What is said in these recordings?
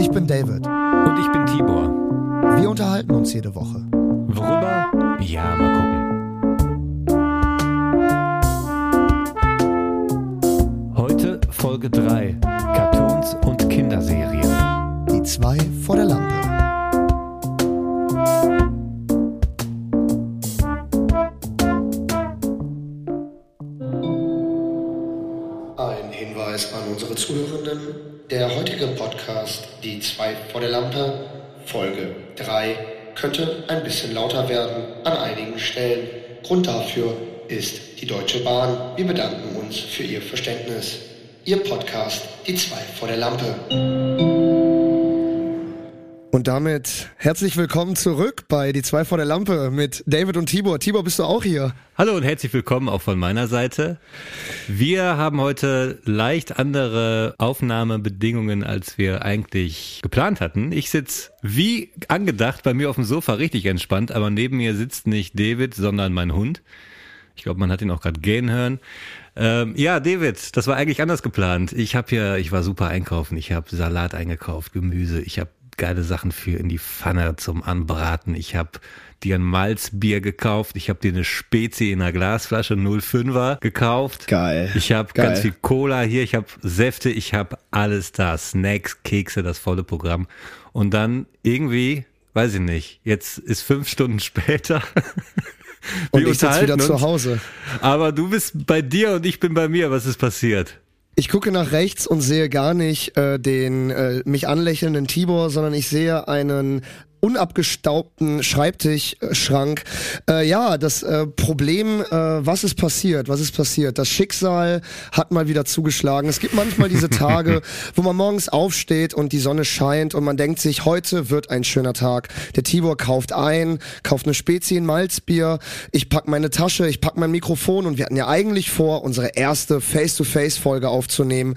Ich bin David. Und ich bin Tibor. Wir unterhalten uns jede Woche. Worüber? Ja, mal gucken. Heute Folge 3. Cartoons und Kinderserien. Die zwei vor der Lampe. Ein Hinweis an unsere Zuhörenden. Der heutige Podcast, die zwei vor der Lampe, Folge 3, könnte ein bisschen lauter werden an einigen Stellen. Grund dafür ist die Deutsche Bahn. Wir bedanken uns für Ihr Verständnis. Ihr Podcast, die zwei vor der Lampe. Und damit herzlich willkommen zurück bei Die zwei vor der Lampe mit David und Tibor. Tibor, bist du auch hier? Hallo und herzlich willkommen auch von meiner Seite. Wir haben heute leicht andere Aufnahmebedingungen, als wir eigentlich geplant hatten. Ich sitze wie angedacht bei mir auf dem Sofa richtig entspannt, aber neben mir sitzt nicht David, sondern mein Hund. Ich glaube, man hat ihn auch gerade gehen hören. Ähm, ja, David, das war eigentlich anders geplant. Ich habe hier, ich war super einkaufen. Ich habe Salat eingekauft, Gemüse. Ich habe geile Sachen für in die Pfanne zum Anbraten. Ich habe dir ein Malzbier gekauft. Ich habe dir eine Spezi in einer Glasflasche 05er gekauft. Geil. Ich habe ganz viel Cola hier. Ich habe Säfte. Ich habe alles da. Snacks, Kekse, das volle Programm. Und dann irgendwie, weiß ich nicht, jetzt ist fünf Stunden später. und ich sitze wieder uns, zu Hause. Aber du bist bei dir und ich bin bei mir. Was ist passiert? Ich gucke nach rechts und sehe gar nicht äh, den äh, mich anlächelnden Tibor, sondern ich sehe einen unabgestaubten Schreibtischschrank. Äh, ja, das äh, Problem, äh, was ist passiert? Was ist passiert? Das Schicksal hat mal wieder zugeschlagen. Es gibt manchmal diese Tage, wo man morgens aufsteht und die Sonne scheint und man denkt sich, heute wird ein schöner Tag. Der Tibor kauft ein, kauft eine Spezie in Malzbier. Ich pack meine Tasche, ich pack mein Mikrofon und wir hatten ja eigentlich vor, unsere erste Face-to-Face-Folge aufzunehmen.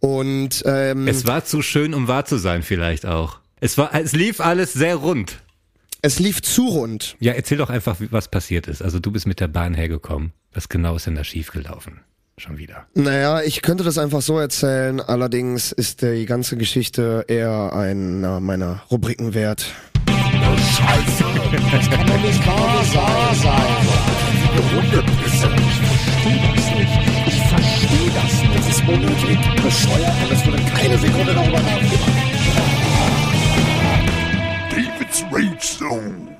Und ähm, es war zu schön, um wahr zu sein, vielleicht auch. Es war, es lief alles sehr rund. Es lief zu rund. Ja, erzähl doch einfach, was passiert ist. Also du bist mit der Bahn hergekommen. Was genau ist denn da schiefgelaufen? Schon wieder. Naja, ich könnte das einfach so erzählen. Allerdings ist die ganze Geschichte eher einer meiner Rubriken wert. Scheiße, das kann doch nicht wahr sein. Hundepisse. Ich verstehe das nicht. Ich verstehe das nicht. Das ist unnötig, bescheuert und es wurde keine Sekunde darüber nachgedacht. Rage Zone.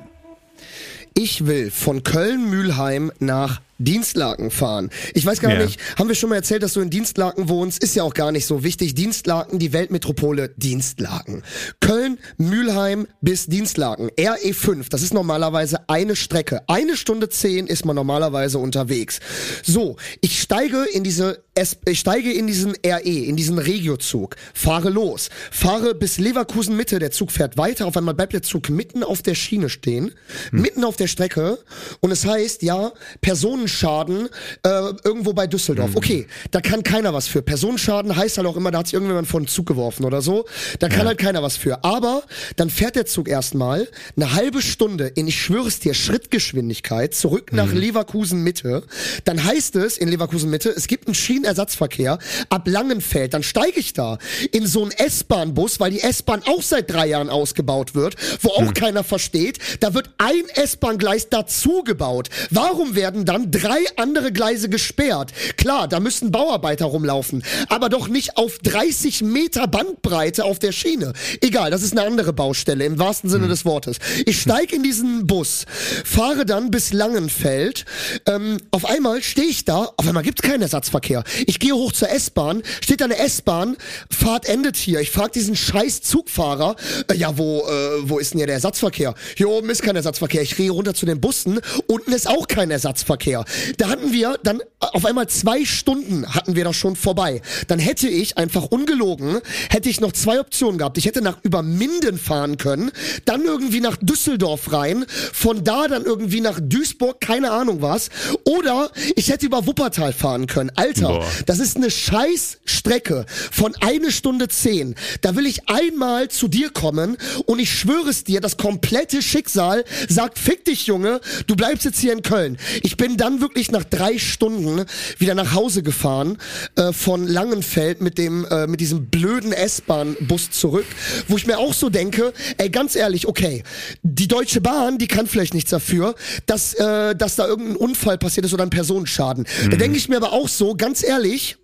Ich will von Köln-Mühlheim nach Dienstlaken fahren. Ich weiß gar ja. nicht, haben wir schon mal erzählt, dass du in Dienstlaken wohnst? Ist ja auch gar nicht so wichtig. Dienstlaken, die Weltmetropole Dienstlaken. Köln, Mülheim bis Dienstlaken. RE5, das ist normalerweise eine Strecke. Eine Stunde zehn ist man normalerweise unterwegs. So, ich steige in diese ich steige in diesen RE, in diesen Regiozug, fahre los, fahre bis Leverkusen Mitte, der Zug fährt weiter, auf einmal bleibt der Zug mitten auf der Schiene stehen, hm. mitten auf der Strecke und es heißt, ja, Personen Personenschaden äh, irgendwo bei Düsseldorf. Mhm. Okay, da kann keiner was für. Personenschaden heißt halt auch immer, da hat sich irgendjemand vor den Zug geworfen oder so. Da kann ja. halt keiner was für. Aber dann fährt der Zug erstmal eine halbe Stunde in, ich schwöre es dir, Schrittgeschwindigkeit zurück nach mhm. Leverkusen Mitte. Dann heißt es in Leverkusen Mitte, es gibt einen Schienenersatzverkehr ab Langenfeld. Dann steige ich da in so einen S-Bahn-Bus, weil die S-Bahn auch seit drei Jahren ausgebaut wird, wo auch mhm. keiner versteht. Da wird ein S-Bahn-Gleis dazu gebaut. Warum werden dann drei andere Gleise gesperrt. Klar, da müssen Bauarbeiter rumlaufen, aber doch nicht auf 30 Meter Bandbreite auf der Schiene. Egal, das ist eine andere Baustelle im wahrsten Sinne hm. des Wortes. Ich steige in diesen Bus, fahre dann bis Langenfeld. Ähm, auf einmal stehe ich da, auf einmal gibt es keinen Ersatzverkehr. Ich gehe hoch zur S-Bahn, steht da eine S-Bahn, Fahrt endet hier. Ich frage diesen scheiß Zugfahrer, äh, ja, wo, äh, wo ist denn hier der Ersatzverkehr? Hier oben ist kein Ersatzverkehr. Ich gehe runter zu den Bussen, unten ist auch kein Ersatzverkehr. Da hatten wir dann auf einmal zwei Stunden hatten wir das schon vorbei. Dann hätte ich einfach ungelogen, hätte ich noch zwei Optionen gehabt. Ich hätte nach über Minden fahren können, dann irgendwie nach Düsseldorf rein, von da dann irgendwie nach Duisburg, keine Ahnung was. Oder ich hätte über Wuppertal fahren können. Alter, Boah. das ist eine scheiß Strecke von eine Stunde zehn. Da will ich einmal zu dir kommen und ich schwöre es dir, das komplette Schicksal sagt, fick dich Junge, du bleibst jetzt hier in Köln. Ich bin dann wirklich nach drei Stunden wieder nach Hause gefahren äh, von Langenfeld mit dem äh, mit diesem blöden S-Bahn-Bus zurück, wo ich mir auch so denke, ey, ganz ehrlich, okay, die Deutsche Bahn, die kann vielleicht nichts dafür, dass äh, dass da irgendein Unfall passiert ist oder ein Personenschaden. Mhm. Da denke ich mir aber auch so, ganz ehrlich,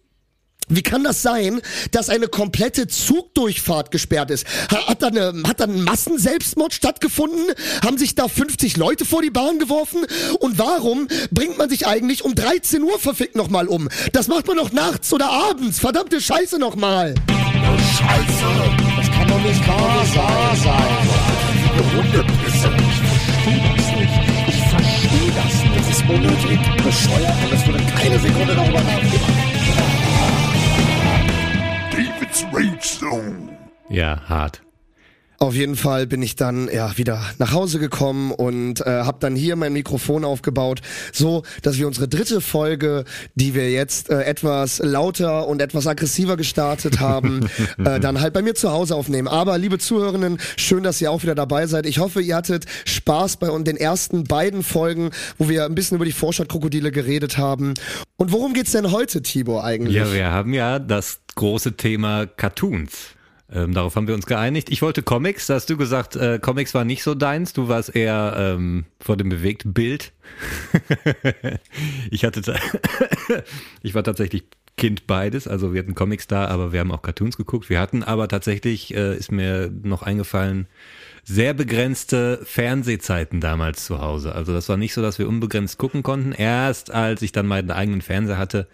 wie kann das sein, dass eine komplette Zugdurchfahrt gesperrt ist? Hat da, eine, hat da ein Massenselbstmord stattgefunden? Haben sich da 50 Leute vor die Bahn geworfen? Und warum bringt man sich eigentlich um 13 Uhr verfickt nochmal um? Das macht man doch nachts oder abends. Verdammte Scheiße nochmal. Scheiße! Das kann doch nicht wahr sein. Die Hundepisse. Ich verstehe das nicht. Ich verstehe das nicht. Das ist unnötig, bescheuert und es wurde keine Sekunde darüber nachgedacht. David's Rage Zone. Ja, hart. Auf jeden Fall bin ich dann ja wieder nach Hause gekommen und äh, habe dann hier mein Mikrofon aufgebaut, so dass wir unsere dritte Folge, die wir jetzt äh, etwas lauter und etwas aggressiver gestartet haben, äh, dann halt bei mir zu Hause aufnehmen. Aber liebe Zuhörenden, schön, dass ihr auch wieder dabei seid. Ich hoffe, ihr hattet Spaß bei den ersten beiden Folgen, wo wir ein bisschen über die Vorstadtkrokodile geredet haben. Und worum geht's denn heute, Tibor, eigentlich? Ja, wir haben ja das große Thema Cartoons. Ähm, darauf haben wir uns geeinigt. Ich wollte Comics, da hast du gesagt, äh, Comics war nicht so deins, du warst eher ähm, vor dem bewegten Bild. ich hatte, ich war tatsächlich Kind beides, also wir hatten Comics da, aber wir haben auch Cartoons geguckt. Wir hatten aber tatsächlich, äh, ist mir noch eingefallen, sehr begrenzte Fernsehzeiten damals zu Hause. Also das war nicht so, dass wir unbegrenzt gucken konnten. Erst als ich dann meinen eigenen Fernseher hatte,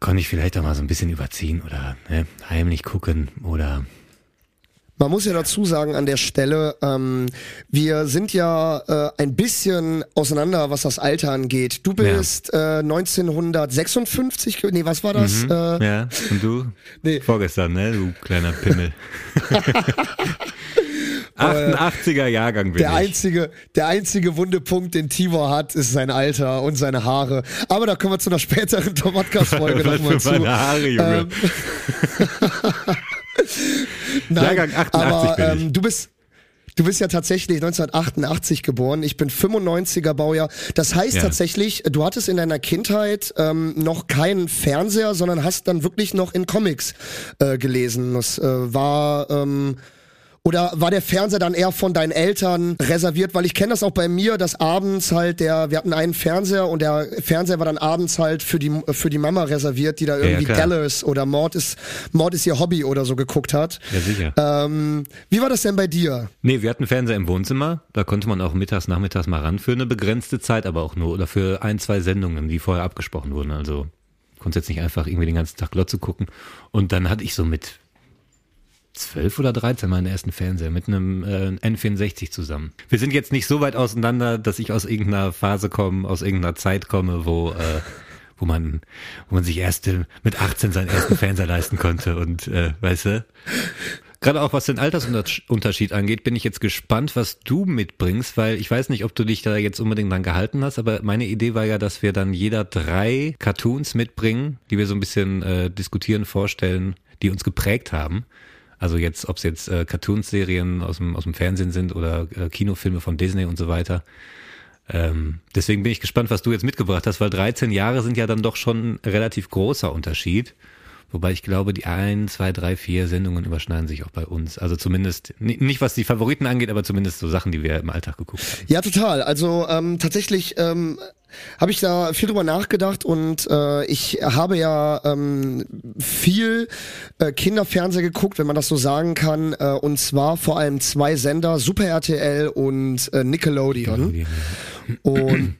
konnte ich vielleicht auch mal so ein bisschen überziehen oder ne, heimlich gucken oder man muss ja dazu sagen an der Stelle, ähm, wir sind ja äh, ein bisschen auseinander, was das Alter angeht. Du bist ja. äh, 1956, nee, was war das? Mhm, äh, ja, und du? Nee. Vorgestern, ne, du kleiner Pimmel. 88er Jahrgang bin der ich. Einzige, der einzige Punkt, den Tibor hat, ist sein Alter und seine Haare. Aber da kommen wir zu einer späteren Podcast-Folge nochmal zu. Meine Haare, Junge. Ähm, Nein, Jahrgang 88 aber, bin ich. Ähm, du bist Du bist ja tatsächlich 1988 geboren. Ich bin 95er Baujahr. Das heißt ja. tatsächlich, du hattest in deiner Kindheit ähm, noch keinen Fernseher, sondern hast dann wirklich noch in Comics äh, gelesen. Das äh, war ähm, oder war der Fernseher dann eher von deinen Eltern reserviert? Weil ich kenne das auch bei mir, dass abends halt der, wir hatten einen Fernseher und der Fernseher war dann abends halt für die, für die Mama reserviert, die da irgendwie ja, Dallas oder Mord ist, Mord ist ihr Hobby oder so geguckt hat. Ja, sicher. Ähm, wie war das denn bei dir? Nee, wir hatten Fernseher im Wohnzimmer. Da konnte man auch mittags, nachmittags mal ran für eine begrenzte Zeit, aber auch nur oder für ein, zwei Sendungen, die vorher abgesprochen wurden. Also konnte jetzt nicht einfach irgendwie den ganzen Tag Glotze gucken. Und dann hatte ich so mit zwölf oder dreizehn meinen ersten Fernseher mit einem äh, N64 zusammen. Wir sind jetzt nicht so weit auseinander, dass ich aus irgendeiner Phase komme, aus irgendeiner Zeit komme, wo äh, wo man wo man sich erst mit 18 seinen ersten Fernseher leisten konnte und äh, weißt du. Gerade auch was den Altersunterschied angeht, bin ich jetzt gespannt, was du mitbringst, weil ich weiß nicht, ob du dich da jetzt unbedingt dran gehalten hast, aber meine Idee war ja, dass wir dann jeder drei Cartoons mitbringen, die wir so ein bisschen äh, diskutieren, vorstellen, die uns geprägt haben. Also jetzt, ob es jetzt äh, Cartoonserien aus dem, aus dem Fernsehen sind oder äh, Kinofilme von Disney und so weiter. Ähm, deswegen bin ich gespannt, was du jetzt mitgebracht hast, weil 13 Jahre sind ja dann doch schon ein relativ großer Unterschied. Wobei ich glaube, die ein, zwei, drei, vier Sendungen überschneiden sich auch bei uns. Also zumindest, nicht was die Favoriten angeht, aber zumindest so Sachen, die wir im Alltag geguckt haben. Ja, total. Also ähm, tatsächlich ähm, habe ich da viel drüber nachgedacht und äh, ich habe ja ähm, viel äh, Kinderfernsehen geguckt, wenn man das so sagen kann, äh, und zwar vor allem zwei Sender, Super RTL und äh, Nickelodeon. Nickelodeon Und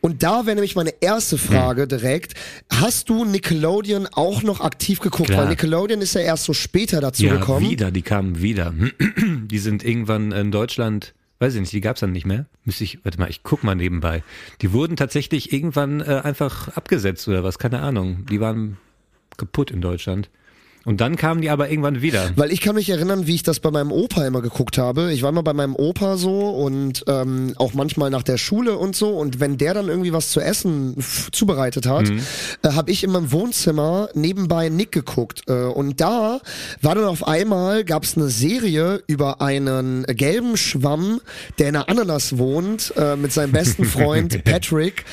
und da wäre nämlich meine erste Frage hm. direkt. Hast du Nickelodeon auch noch aktiv geguckt? Klar. Weil Nickelodeon ist ja erst so später dazu ja, gekommen. wieder, die kamen wieder. Die sind irgendwann in Deutschland weiß ich nicht, die gab's dann nicht mehr. Müsste ich, warte mal, ich guck mal nebenbei. Die wurden tatsächlich irgendwann äh, einfach abgesetzt oder was, keine Ahnung. Die waren kaputt in Deutschland. Und dann kamen die aber irgendwann wieder. Weil ich kann mich erinnern, wie ich das bei meinem Opa immer geguckt habe. Ich war immer bei meinem Opa so und ähm, auch manchmal nach der Schule und so. Und wenn der dann irgendwie was zu essen zubereitet hat, mhm. äh, habe ich in meinem Wohnzimmer nebenbei Nick geguckt. Äh, und da war dann auf einmal, gab es eine Serie über einen gelben Schwamm, der in einer Ananas wohnt, äh, mit seinem besten Freund Patrick,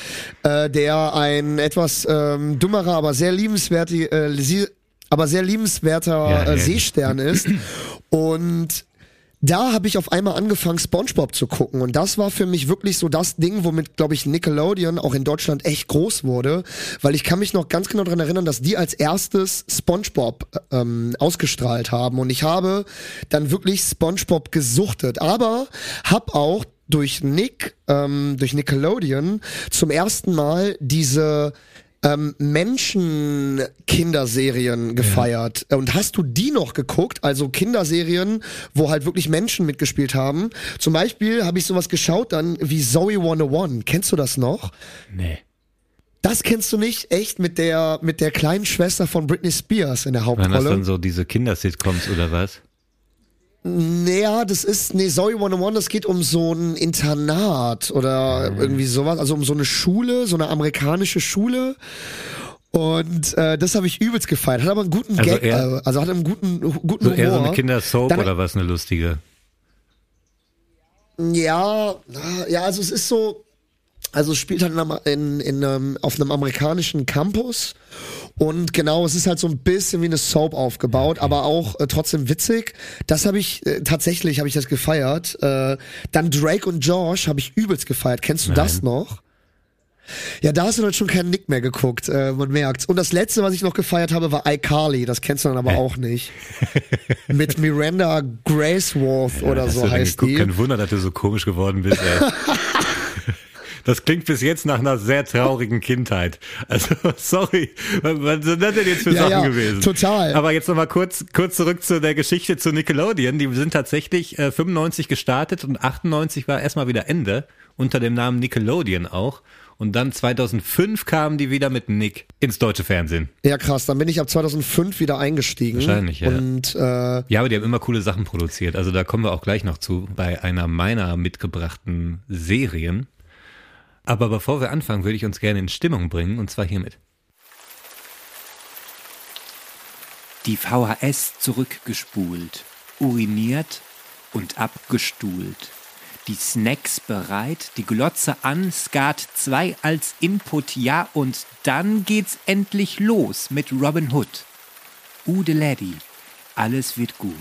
äh, der ein etwas ähm, dummerer, aber sehr liebenswerter, äh, aber sehr liebenswerter ja, äh, Seestern ist. Und da habe ich auf einmal angefangen, SpongeBob zu gucken. Und das war für mich wirklich so das Ding, womit, glaube ich, Nickelodeon auch in Deutschland echt groß wurde. Weil ich kann mich noch ganz genau daran erinnern, dass die als erstes SpongeBob ähm, ausgestrahlt haben. Und ich habe dann wirklich SpongeBob gesuchtet. Aber hab auch durch Nick, ähm, durch Nickelodeon zum ersten Mal diese ähm, Menschen-Kinderserien gefeiert. Ja. Und hast du die noch geguckt? Also Kinderserien, wo halt wirklich Menschen mitgespielt haben. Zum Beispiel habe ich sowas geschaut dann wie Zoe 101. Kennst du das noch? Nee. Das kennst du nicht? Echt? Mit der, mit der kleinen Schwester von Britney Spears in der Hauptrolle? Waren das dann so diese Kindersitcoms oder was? Naja, das ist, nee, Sorry 101, das geht um so ein Internat oder mhm. irgendwie sowas, also um so eine Schule, so eine amerikanische Schule. Und äh, das habe ich übelst gefeiert. Hat aber einen guten also Gag, eher, äh, also hat einen guten, guten so Humor. Eher so eine Kindersoap Dann, oder was, eine lustige? Ja, ja, also es ist so, also es spielt halt in, in, in, auf einem amerikanischen Campus und genau, es ist halt so ein bisschen wie eine Soap aufgebaut, aber auch äh, trotzdem witzig. Das habe ich äh, tatsächlich habe ich das gefeiert. Äh, dann Drake und Josh habe ich übelst gefeiert. Kennst du Nein. das noch? Ja, da hast du dann schon keinen Nick mehr geguckt, äh, man merkt's. Und das letzte, was ich noch gefeiert habe, war iCarly. Das kennst du dann aber auch nicht. Mit Miranda Graceworth ja, oder so heißt geguckt? die. Kein Wunder, dass du so komisch geworden bist, ey. Das klingt bis jetzt nach einer sehr traurigen Kindheit. Also, sorry, was sind das denn jetzt für ja, Sachen ja, gewesen? Total. Aber jetzt nochmal kurz, kurz zurück zu der Geschichte zu Nickelodeon. Die sind tatsächlich äh, 95 gestartet und 98 war erstmal wieder Ende, unter dem Namen Nickelodeon auch. Und dann 2005 kamen die wieder mit Nick ins deutsche Fernsehen. Ja, krass. Dann bin ich ab 2005 wieder eingestiegen. Wahrscheinlich, ja. Und, äh, ja, aber die haben immer coole Sachen produziert. Also da kommen wir auch gleich noch zu bei einer meiner mitgebrachten Serien. Aber bevor wir anfangen, würde ich uns gerne in Stimmung bringen, und zwar hiermit. Die VHS zurückgespult, uriniert und abgestuhlt. Die Snacks bereit, die Glotze an, Skat 2 als Input, ja, und dann geht's endlich los mit Robin Hood. Ude Lady, alles wird gut.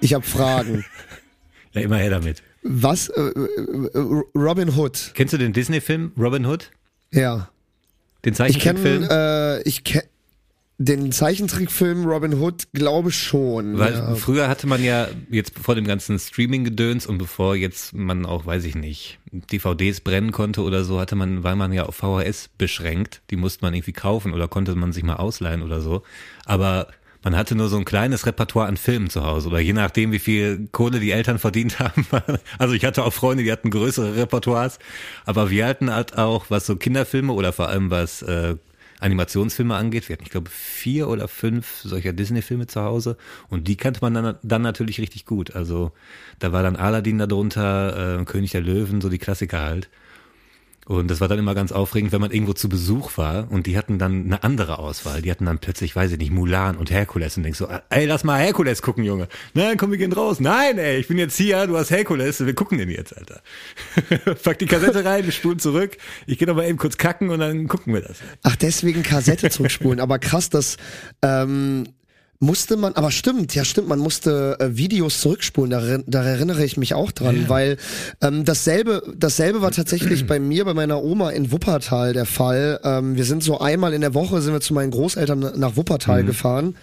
Ich habe Fragen. ja, immer her damit. Was? Äh, äh, Robin Hood. Kennst du den Disney-Film Robin Hood? Ja. Den Zeichentrickfilm? Ich kenne äh, ich kenn, den Zeichentrickfilm Robin Hood glaube schon. Weil ja. früher hatte man ja jetzt vor dem ganzen Streaming-Gedöns und bevor jetzt man auch, weiß ich nicht, DVDs brennen konnte oder so, hatte man, war man ja auf VHS beschränkt. Die musste man irgendwie kaufen oder konnte man sich mal ausleihen oder so. Aber man hatte nur so ein kleines Repertoire an Filmen zu Hause oder je nachdem, wie viel Kohle die Eltern verdient haben. Also ich hatte auch Freunde, die hatten größere Repertoires, aber wir hatten halt auch, was so Kinderfilme oder vor allem was äh, Animationsfilme angeht, wir hatten, ich glaube, vier oder fünf solcher Disney-Filme zu Hause und die kannte man dann, dann natürlich richtig gut. Also da war dann Aladdin darunter, äh, König der Löwen, so die Klassiker halt. Und das war dann immer ganz aufregend, wenn man irgendwo zu Besuch war und die hatten dann eine andere Auswahl. Die hatten dann plötzlich, weiß ich nicht, Mulan und Herkules und denkst so, ey, lass mal Herkules gucken, Junge. Nein, komm, wir gehen raus. Nein, ey, ich bin jetzt hier, du hast Herkules, wir gucken den jetzt, Alter. Pack die Kassette rein, wir spulen zurück. Ich gehe noch mal eben kurz kacken und dann gucken wir das. Ach, deswegen Kassette zurückspulen. Aber krass, dass ähm, musste man, aber stimmt, ja stimmt, man musste äh, Videos zurückspulen, da, da erinnere ich mich auch dran, ja. weil ähm, dasselbe, dasselbe war tatsächlich bei mir, bei meiner Oma in Wuppertal der Fall. Ähm, wir sind so einmal in der Woche sind wir zu meinen Großeltern nach Wuppertal mhm. gefahren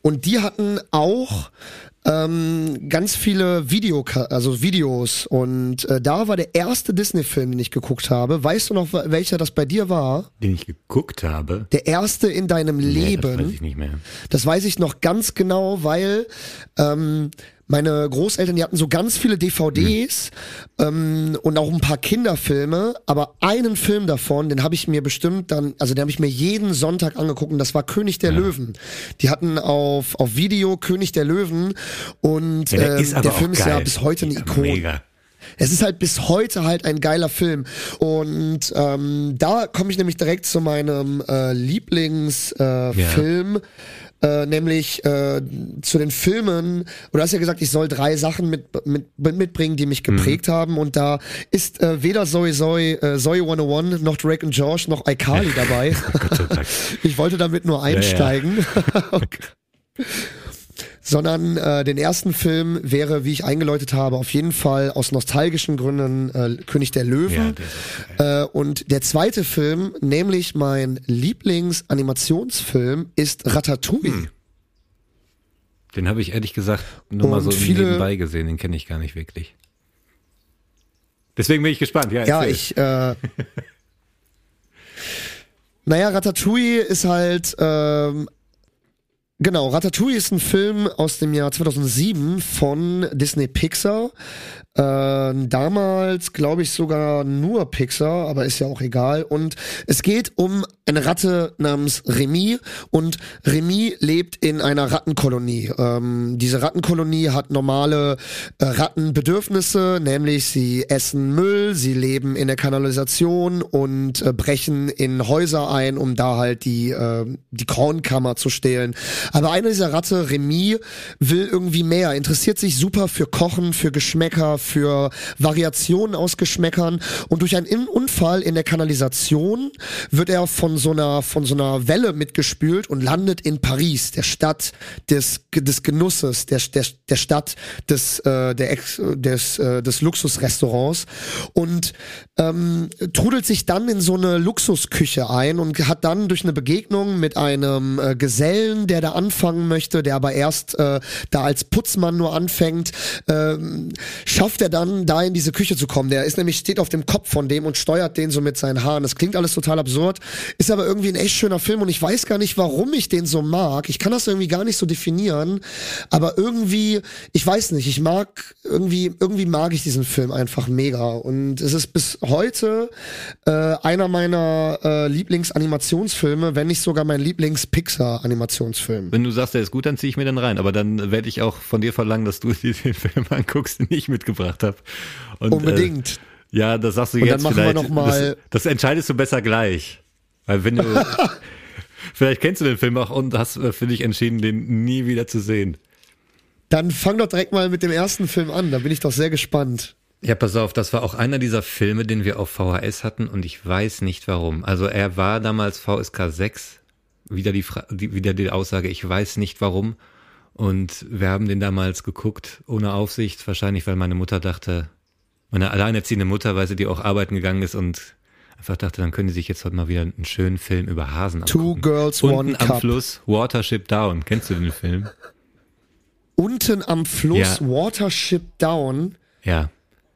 und die hatten auch ähm, ganz viele Video, also Videos und äh, da war der erste Disney-Film, den ich geguckt habe. Weißt du noch, welcher das bei dir war? Den ich geguckt habe. Der erste in deinem nee, Leben. Das weiß ich nicht mehr. Das weiß ich noch ganz genau, weil ähm, meine Großeltern, die hatten so ganz viele DVDs ähm, und auch ein paar Kinderfilme, aber einen Film davon, den habe ich mir bestimmt dann, also den habe ich mir jeden Sonntag angeguckt und das war König der Ja. Löwen. Die hatten auf, auf Video König der Löwen und Ja, der ähm, der Film ist ja bis heute eine Ja, Ikone. Mega. Es ist halt bis heute halt ein geiler Film. Und ähm, da komme ich nämlich direkt zu meinem äh, Lieblingsfilm. Äh, Film, äh, nämlich äh, zu den Filmen, du hast ja gesagt, ich soll drei Sachen mit, mit, mit mitbringen, die mich geprägt haben. Und da ist äh, weder Zoe Zoe, äh, Zoe 101, noch Drake und Josh, noch iCarly dabei. Ich wollte damit nur ja. einsteigen. Sondern äh, den ersten Film wäre, wie ich eingeläutet habe, auf jeden Fall aus nostalgischen Gründen äh, König der Ja, Löwen. geil. äh, und der zweite Film, nämlich mein Lieblingsanimationsfilm, ist Ratatouille. Hm. Den habe ich ehrlich gesagt nur mal Und so viele- nebenbei gesehen, den kenne ich gar nicht wirklich. Deswegen bin ich gespannt. Ja, Ja, ich. Äh, naja, Ratatouille ist halt. Ähm, genau, Ratatouille ist ein Film aus dem Jahr 2007 von Disney Pixar. Äh, damals, glaube ich, sogar nur Pixar, aber ist ja auch egal. Und es geht um eine Ratte namens Remy und Remy lebt in einer Rattenkolonie. Ähm, diese Rattenkolonie hat normale äh, Rattenbedürfnisse, nämlich sie essen Müll, sie leben in der Kanalisation und äh, brechen in Häuser ein, um da halt die, äh, die Kornkammer zu stehlen. Aber eine dieser Ratte, Remy, will irgendwie mehr, interessiert sich super für Kochen, für Geschmäcker, für Variationen aus Geschmäckern. Und durch einen In- Unfall in der Kanalisation wird er von so einer von so einer Welle mitgespült und landet in Paris, der Stadt des des Genusses, der der, der Stadt des äh, der des äh, des Luxusrestaurants. Und ähm, trudelt sich dann in so eine Luxusküche ein und hat dann durch eine Begegnung mit einem äh, Gesellen, der da anfangen möchte, der aber erst äh, da als Putzmann nur anfängt, ähm, schafft er dann da in diese Küche zu kommen. Der ist nämlich steht auf dem Kopf von dem und steuert den so mit seinen Haaren. Das klingt alles total absurd, ist aber irgendwie ein echt schöner Film und ich weiß gar nicht, warum ich den so mag. Ich kann das irgendwie gar nicht so definieren, aber irgendwie, ich weiß nicht, ich mag irgendwie irgendwie mag ich diesen Film einfach mega und es ist bis heute äh, einer meiner äh, Lieblingsanimationsfilme, wenn nicht sogar mein Lieblings-Pixar-Animationsfilm. Wenn du sagst, der ist gut, dann ziehe ich mir den rein. Aber dann werde ich auch von dir verlangen, dass du dir den Film anguckst, den ich mitgebracht habe. Und, Unbedingt. Äh, ja, das sagst du Und dann jetzt machen wir vielleicht. noch mal- das, das entscheidest du besser gleich. Weil wenn du. vielleicht kennst du den Film auch und hast äh, für dich entschieden, den nie wieder zu sehen. Dann fang doch direkt mal mit dem ersten Film an, da bin ich doch sehr gespannt. Ja, pass auf, das war auch einer dieser Filme, den wir auf VHS hatten und ich weiß nicht warum. Also er war damals VSK 6, wieder die, Fra die, wieder die Aussage, ich weiß nicht warum. Und wir haben den damals geguckt, ohne Aufsicht, wahrscheinlich weil meine Mutter dachte, meine alleinerziehende Mutter, weil sie die auch arbeiten gegangen ist und einfach dachte, dann können die sich jetzt heute mal wieder einen schönen Film über Hasen Two angucken. Girls, Unten One am Cup. Fluss, Watership Down. Kennst du den Film? Unten am Fluss, Ja. Watership Down. Ja.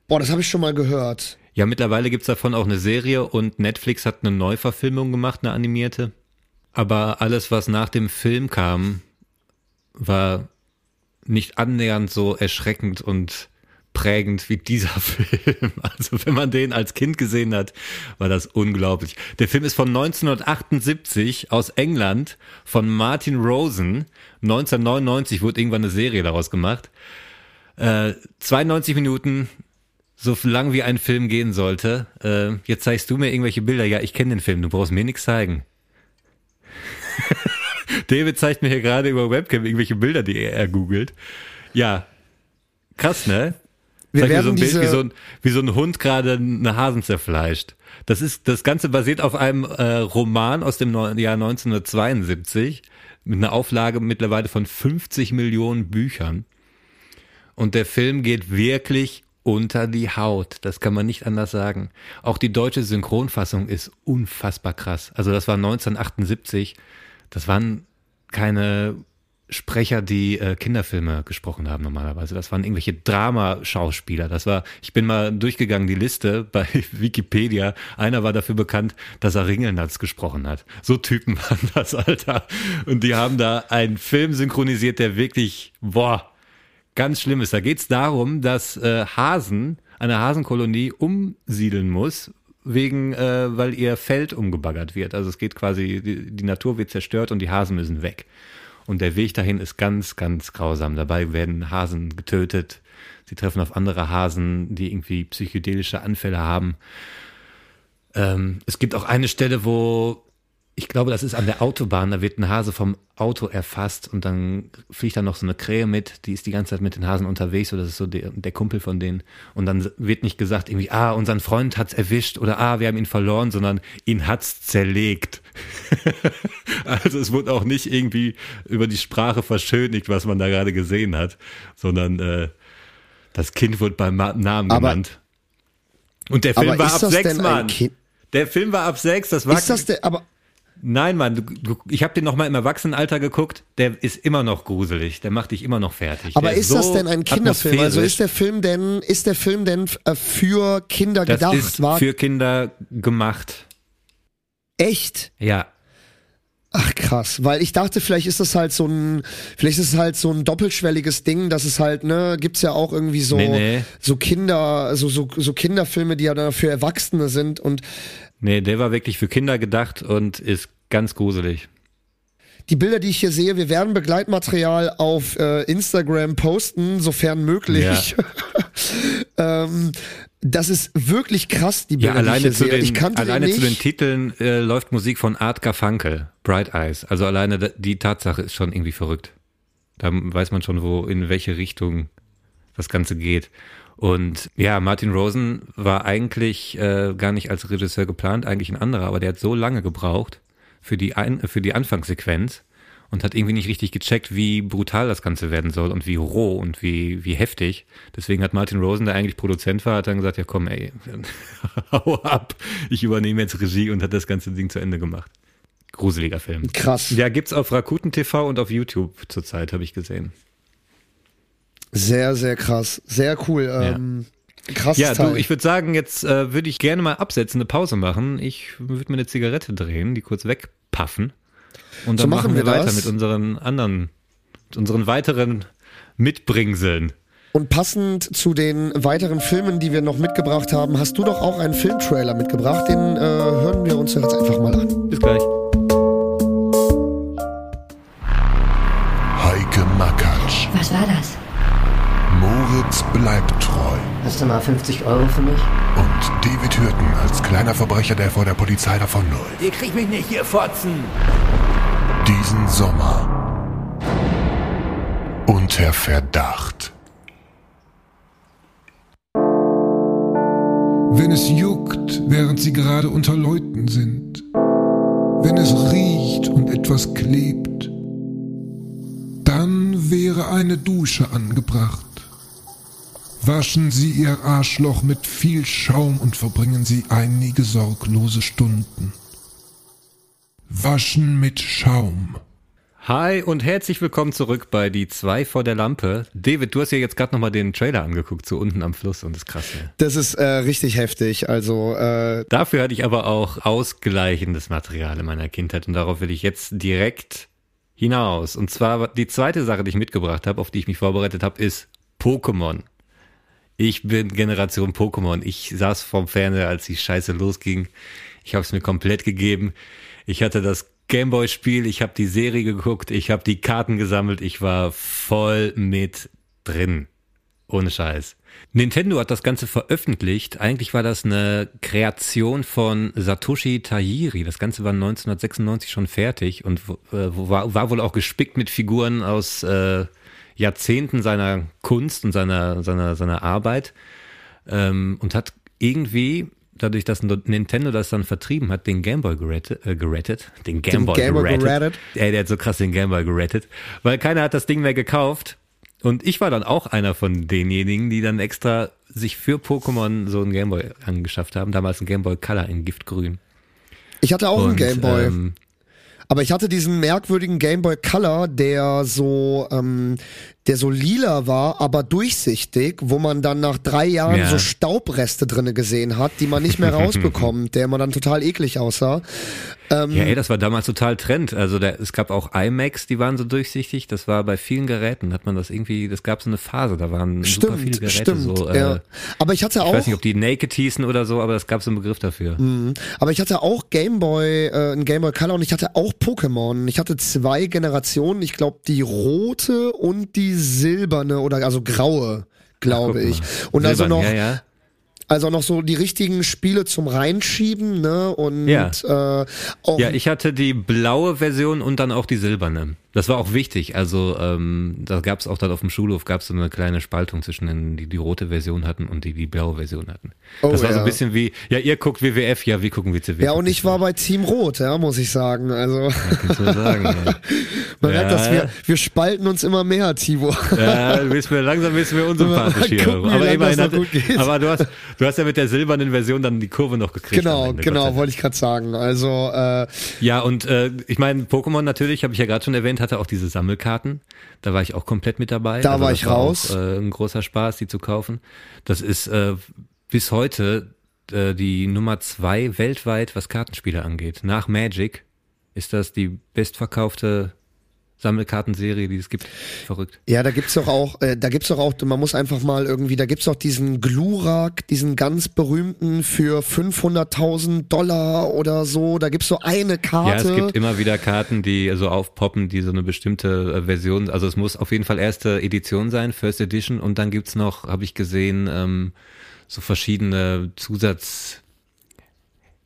Boah, das habe ich schon mal gehört. Ja, mittlerweile gibt's davon auch eine Serie und Netflix hat eine Neuverfilmung gemacht, eine animierte. Aber alles, was nach dem Film kam, war nicht annähernd so erschreckend und prägend wie dieser Film. Also wenn man den als Kind gesehen hat, war das unglaublich. Der Film ist von 1978 aus England von Martin Rosen. 1999 wurde irgendwann eine Serie daraus gemacht. Äh, 92 Minuten, so lang wie ein Film gehen sollte. Äh, jetzt zeigst du mir irgendwelche Bilder. Ja, ich kenne den Film, du brauchst mir nichts zeigen. David zeigt mir hier gerade über Webcam irgendwelche Bilder, die er, googelt. Ja, krass, ne? Wir mir so werden ein Bild, wie so ein, wie so ein Hund gerade eine Hasen zerfleischt. Das ist, das Ganze basiert auf einem äh, Roman aus dem Neu- Jahr 1972 mit einer Auflage mittlerweile von 50 Millionen Büchern. Und der Film geht wirklich unter die Haut. Das kann man nicht anders sagen. Auch die deutsche Synchronfassung ist unfassbar krass. Also das war 1978. Das waren keine Sprecher, die äh, Kinderfilme gesprochen haben normalerweise. Das waren irgendwelche Dramaschauspieler. Das war, ich bin mal durchgegangen die Liste bei Wikipedia. Einer war dafür bekannt, dass er Ringelnatz gesprochen hat. So Typen waren das, Alter. Und die haben da einen Film synchronisiert, der wirklich, boah, ganz Schlimmes. Da geht's darum, dass äh, Hasen, eine Hasenkolonie umsiedeln muss, wegen, äh, weil ihr Feld umgebaggert wird. Also es geht quasi, die, die Natur wird zerstört und die Hasen müssen weg. Und der Weg dahin ist ganz, ganz grausam. Dabei werden Hasen getötet. Sie treffen auf andere Hasen, die irgendwie psychedelische Anfälle haben. Ähm, es gibt auch eine Stelle, wo ich glaube, das ist an der Autobahn, da wird ein Hase vom Auto erfasst und dann fliegt da noch so eine Krähe mit, die ist die ganze Zeit mit den Hasen unterwegs oder das ist so der, der Kumpel von denen und dann wird nicht gesagt irgendwie, ah, unseren Freund hat's erwischt oder ah, wir haben ihn verloren, sondern ihn hat's zerlegt. also es wurde auch nicht irgendwie über die Sprache verschönigt, was man da gerade gesehen hat, sondern äh, das Kind wurde beim Namen Aber- genannt. Und der Film war ab sechs, Mann. Der Film war ab sechs, das war Ist das der, aber Nein, Mann, du, du, ich habe den noch mal im Erwachsenenalter geguckt. Der ist immer noch gruselig. Der macht dich immer noch fertig. Aber der ist das so denn ein Kinderfilm? Also ist der Film denn, ist der Film denn äh, für Kinder das gedacht? ist War für Kinder gemacht. echt? Ja, Ach krass, weil ich dachte, vielleicht ist das halt so ein, vielleicht ist es halt so ein doppelschwelliges Ding, dass es halt, ne, gibt's ja auch irgendwie so, Nee, nee. so Kinder, so, so, so Kinderfilme, die ja dann für Erwachsene sind und nee, der war wirklich für Kinder gedacht und ist ganz gruselig. die Bilder, die ich hier sehe, wir werden Begleitmaterial auf äh, Instagram posten, sofern möglich. ähm, das ist wirklich krass, die Ja, Bilder, die ich alleine, hier zu sehe. den, ich kannte alleine den zu den. Titeln äh, läuft Musik von Art Garfunkel, Bright Eyes. Also alleine die Tatsache ist schon irgendwie verrückt. Da weiß man schon, wo in welche Richtung das Ganze geht. Und ja, Martin Rosen war eigentlich äh, gar nicht als Regisseur geplant, eigentlich ein anderer, aber der hat so lange gebraucht für die, ein, für die Anfangssequenz und hat irgendwie nicht richtig gecheckt, wie brutal das Ganze werden soll und wie roh und wie, wie heftig. Deswegen hat Martin Rosen, der eigentlich Produzent war, hat dann gesagt, ja komm ey, hau ab, ich übernehme jetzt Regie und hat das ganze Ding zu Ende gemacht. Gruseliger Film. Krass. Ja, gibt's auf Rakuten TV und auf YouTube zurzeit, habe ich gesehen. Sehr, sehr krass. Sehr cool. Ähm, Krasses Ja, Teil. du, ich würde sagen, jetzt äh, würde ich gerne mal absetzen, eine Pause machen. Ich würde mir eine Zigarette drehen, die kurz wegpaffen. Und So dann machen machen wir wir weiter mit unseren anderen, mit unseren weiteren Mitbringseln. Und passend zu den weiteren Filmen, die wir noch mitgebracht haben, hast du doch auch einen Filmtrailer mitgebracht. Den äh, hören wir uns jetzt einfach mal an. Bis gleich. Heike Makatsch. Was war das? Moritz bleibt treu. Hast du mal 50 Euro für mich? Und David Hürten als kleiner Verbrecher, der vor der Polizei davonläuft. Ihr kriegt mich nicht, ihr Fotzen! Diesen Sommer. Unter Verdacht. Wenn es juckt, während sie gerade unter Leuten sind. Wenn es riecht und etwas klebt. Dann wäre eine Dusche angebracht. Waschen Sie Ihr Arschloch mit viel Schaum und verbringen Sie einige sorglose Stunden. Waschen mit Schaum. Hi und herzlich willkommen zurück bei die zwei vor der Lampe. David, du hast ja jetzt gerade nochmal den Trailer angeguckt, so unten am Fluss und das ist krass. Ja. Das ist äh, richtig heftig. Also äh, Dafür hatte ich aber auch ausgleichendes Material in meiner Kindheit und darauf will ich jetzt direkt hinaus. Und zwar die zweite Sache, die ich mitgebracht habe, auf die ich mich vorbereitet habe, ist Pokémon. Ich bin Generation Pokémon. Ich saß vorm Fernseher, als die Scheiße losging. Ich habe es mir komplett gegeben. Ich hatte das Gameboy-Spiel, ich habe die Serie geguckt, ich habe die Karten gesammelt, ich war voll mit drin. Ohne Scheiß. Nintendo hat das Ganze veröffentlicht. Eigentlich war das eine Kreation von Satoshi Tajiri. Das Ganze war 1996 schon fertig und äh, war, war wohl auch gespickt mit Figuren aus äh, Jahrzehnten seiner Kunst und seiner, seiner, seiner Arbeit. Ähm, und hat irgendwie, dadurch, dass Nintendo das dann vertrieben hat, den Gameboy gerettet, äh, gerettet. Den Gameboy Gameboy gerettet. gerettet. Ey, der hat so krass den Gameboy gerettet. Weil keiner hat das Ding mehr gekauft. Und ich war dann auch einer von denjenigen, die dann extra sich für Pokémon so einen Gameboy angeschafft haben. Damals ein Gameboy Color in Giftgrün. ich hatte auch einen Und, Gameboy. Ähm, Aber ich hatte diesen merkwürdigen Game Boy Color, der so ähm, der so lila war, aber durchsichtig, wo man dann nach drei Jahren Ja. so Staubreste drinne gesehen hat, die man nicht mehr rausbekommt, der immer dann total eklig aussah. Ähm, Ja, ey, das war damals total Trend. Also da, es gab auch iMacs, die waren so durchsichtig. Das war bei vielen Geräten, hat man das irgendwie, das gab so eine Phase, da waren super viele Stimmt, Geräte stimmt. so. Äh, ja. Aber ich hatte Ich auch, weiß nicht, ob die Naked hießen oder so, aber es gab so einen Begriff dafür. aber ich hatte auch Gameboy, äh, ein Gameboy Color und ich hatte auch Pokémon. Ich hatte zwei Generationen. Ich glaube die rote und die silberne oder also graue, glaube ich. Und also Silbern, noch, Ja, ja. also noch so die richtigen Spiele zum Reinschieben, ne? Und Ja. äh, auch Ja, ich hatte die blaue Version und dann auch die silberne. Das war auch wichtig. Also ähm, da gab es auch dann auf dem Schulhof gab es so eine kleine Spaltung zwischen denen, die die rote Version hatten und die die blaue Version hatten. Oh, das war so ja. ein bisschen wie, ja, ihr guckt WWF, ja, wir gucken WCW. ja, und ich war bei Team Rot, ja, muss ich sagen. Also mal sagen. Ja. man Ja. merkt, dass wir, wir spalten uns immer mehr, Tibor. Ja, langsam bist mir unsympathisch hier. gucken, aber immerhin hat, aber du hast, du hast ja mit der silbernen Version dann die Kurve noch gekriegt. Genau, Ende, genau, wollte ich gerade sagen. Also äh, Ja, und äh, ich meine, Pokémon natürlich, habe ich ja gerade schon erwähnt, hatte auch diese Sammelkarten. Da war ich auch komplett mit dabei. Da war das ich raus. Auch, äh, ein großer Spaß, die zu kaufen. Das ist äh, bis heute äh, die Nummer zwei weltweit, was Kartenspiele angeht. Nach Magic ist das die bestverkaufte Sammelkartenserie, die es gibt. Verrückt. Ja, da gibt's doch auch, äh, da gibt's doch auch, man muss einfach mal irgendwie, da gibt's doch diesen Glurak, diesen ganz berühmten für 500.000 Dollar oder so. Da gibt's so eine Ja, Karte. es gibt immer wieder Karten, die so aufpoppen, die so eine bestimmte äh, Version, also es muss auf jeden Fall erste Edition sein, First Edition, und dann gibt's noch, habe ich gesehen, ähm, so verschiedene Zusatz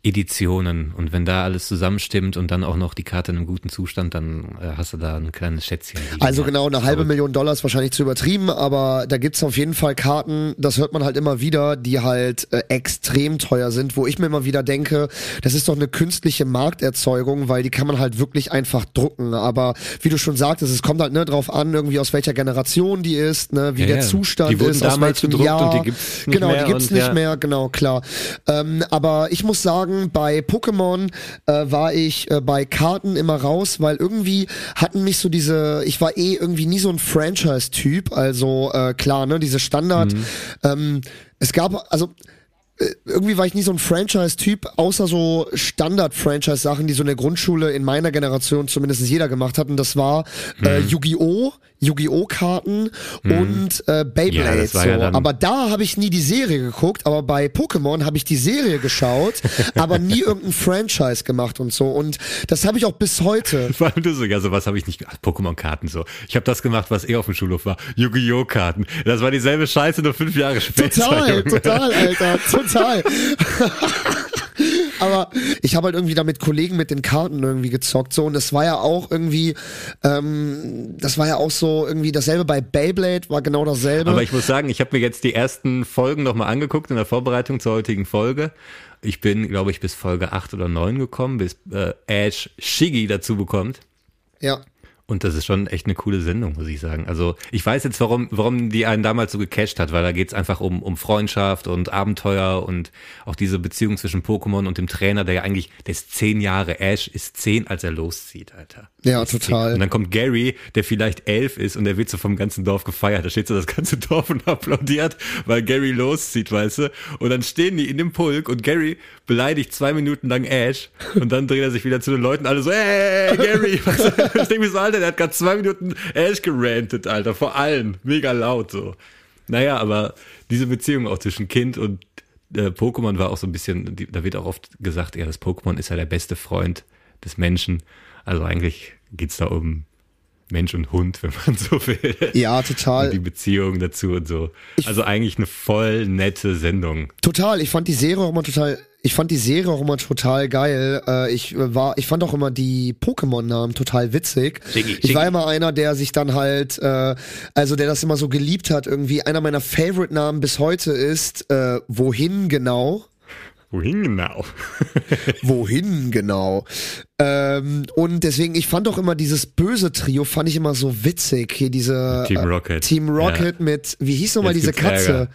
Editionen und wenn da alles zusammenstimmt und dann auch noch die Karte in einem guten Zustand, dann äh, hast du da ein kleines Schätzchen. Also genau, eine halbe. Million Dollar ist wahrscheinlich zu übertrieben, aber da gibt's auf jeden Fall Karten, das hört man halt immer wieder, die halt äh, extrem teuer sind, wo ich mir immer wieder denke, das ist doch eine künstliche Markterzeugung, weil die kann man halt wirklich einfach drucken. Aber wie du schon sagtest, es kommt halt ne, drauf an, irgendwie aus welcher Generation die ist, ne, wie Ja, der ja. Zustand Die wurden ist, aus damals welchem gedruckt Jahr. und die gibt's nicht genau, mehr die gibt's und nicht ja. mehr, genau, klar. Ähm, aber ich muss sagen, bei Pokémon äh, war ich äh, bei Karten immer raus, weil irgendwie hatten mich so diese, ich war eh irgendwie nie so ein Franchise-Typ, also äh, klar, ne, diese Standard. Mhm. Ähm, es gab, also irgendwie war ich nie so ein Franchise-Typ, außer so Standard-Franchise-Sachen, die so in der Grundschule in meiner Generation zumindest jeder gemacht hat. Und das war äh, Mhm. Yu-Gi-Oh!, Yu-Gi-Oh! Karten und äh, Beyblade. Ja, so. ja aber da habe ich nie die Serie geguckt, aber bei Pokémon habe ich die Serie geschaut, aber nie irgendein Franchise gemacht und so. Und das habe ich auch bis heute. Vor allem du so, ja, sowas habe ich nicht gemacht. Pokémon-Karten so. Ich habe das gemacht, was eh auf dem Schulhof war. Yu-Gi-Oh! Karten. Das war dieselbe Scheiße, nur fünf Jahre später. Total, total, Alter, total. Aber ich habe halt irgendwie da mit Kollegen mit den Karten irgendwie gezockt so und das war ja auch irgendwie, ähm, das war ja auch so irgendwie dasselbe bei Beyblade war genau dasselbe. Aber ich muss sagen, ich habe mir jetzt die ersten Folgen nochmal angeguckt in der Vorbereitung zur heutigen Folge. Ich bin, glaube ich, bis Folge 8 oder 9 gekommen, bis äh, Ash Shiggy dazu bekommt. ja. Und das ist schon echt eine coole Sendung, muss ich sagen. Also ich weiß jetzt, warum, warum die einen damals so gecatcht hat, weil da geht's einfach um, um Freundschaft und Abenteuer und auch diese Beziehung zwischen Pokémon und dem Trainer, der ja eigentlich, der ist zehn Jahre, Ash ist zehn, als er loszieht, Alter. Ja, total. Und dann kommt Gary, der vielleicht elf ist und der wird so vom ganzen Dorf gefeiert. Da steht so das ganze Dorf und applaudiert, weil Gary loszieht, weißt du? Und dann stehen die in dem Pulk und Gary beleidigt zwei Minuten lang Ash und dann dreht er sich wieder zu den Leuten, alle so, hey, Gary, was? ich denke mir so, Alter, der hat gerade zwei Minuten Ash gerantet, Alter, vor allen, mega laut so. Naja, aber diese Beziehung auch zwischen Kind und äh, Pokémon war auch so ein bisschen, die, da wird auch oft gesagt, ja, das Pokémon ist ja der beste Freund des Menschen. Also eigentlich geht's da um Mensch und Hund, wenn man so will. Ja, total. Und die Beziehung dazu und so. Also eigentlich eine voll nette Sendung. Total, ich fand die Serie auch immer total, ich fand die Serie auch immer total geil. Äh, ich war, ich fand auch immer die Pokémon-Namen total witzig. Shiggy, Ich war immer einer, der sich dann halt, äh, also der das immer so geliebt hat. Irgendwie einer meiner Favorite-Namen bis heute ist äh, Wohin genau? Wohin genau? Wohin genau? Ähm, und deswegen, ich fand auch immer dieses böse Trio, fand ich immer so witzig. Hier diese Team Rocket. Äh, Team Rocket Ja. mit, wie hieß nochmal diese Katze? Ärger.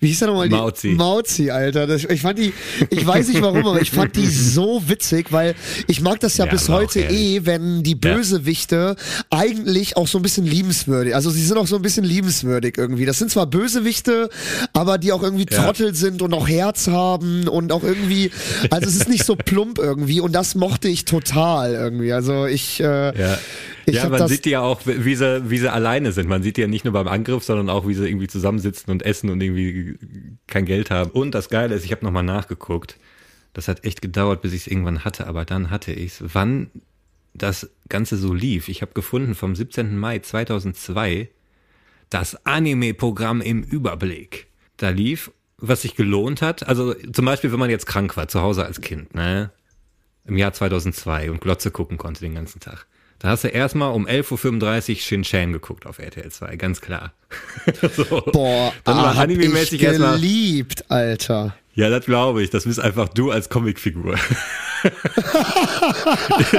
Wie hieß da nochmal die? Mauzi. Mauzi, Alter. Das, ich fand die, ich weiß nicht warum, aber ich fand die so witzig, weil ich mag das ja, Ja, bis heute eh, wenn die Bösewichte eigentlich auch so ein bisschen liebenswürdig, also sie sind auch so ein bisschen liebenswürdig irgendwie. Das sind zwar Bösewichte, aber die auch irgendwie Ja. Trottel sind und auch Herz haben und auch irgendwie, also es ist nicht so plump irgendwie und das mochte ich total irgendwie. Also ich, äh, Ja. ich ja, man sieht die ja auch, wie sie, wie sie alleine sind. Man sieht die ja nicht nur beim Angriff, sondern auch, wie sie irgendwie zusammensitzen und essen und irgendwie kein Geld haben. Und das Geile ist, ich habe nochmal nachgeguckt. Das hat echt gedauert, bis ich es irgendwann hatte, aber dann hatte ich es. Wann das Ganze so lief. Ich habe gefunden vom 17. Mai 2002 das Anime-Programm im Überblick. Da lief, was sich gelohnt hat. Also zum Beispiel, wenn man jetzt krank war, zu Hause als Kind, ne? Im Jahr 2002 und Glotze gucken konnte den ganzen Tag. Da hast du erstmal um 11.35 Uhr Shin-Chan geguckt auf RTL 2, ganz klar. so. boah, Dann war ah, anime-mäßig ich erstmal. geliebt, Alter. Ja, das glaube ich. Das bist einfach du als Comicfigur.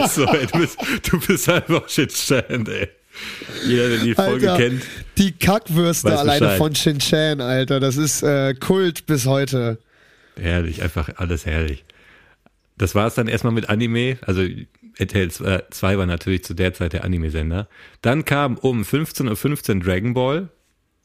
So, ey, du, bist, du bist einfach Shin-Chan, ey. Jeder, der die Folge Alter, kennt. die Kackwürste alleine von Shin Chan, Alter, das ist äh, Kult bis heute. Herrlich, einfach alles herrlich. Das war es dann erstmal mit Anime. Also RTL 2 war natürlich zu der Zeit der Anime-Sender. Dann kam um 15.15 Uhr Dragon Ball,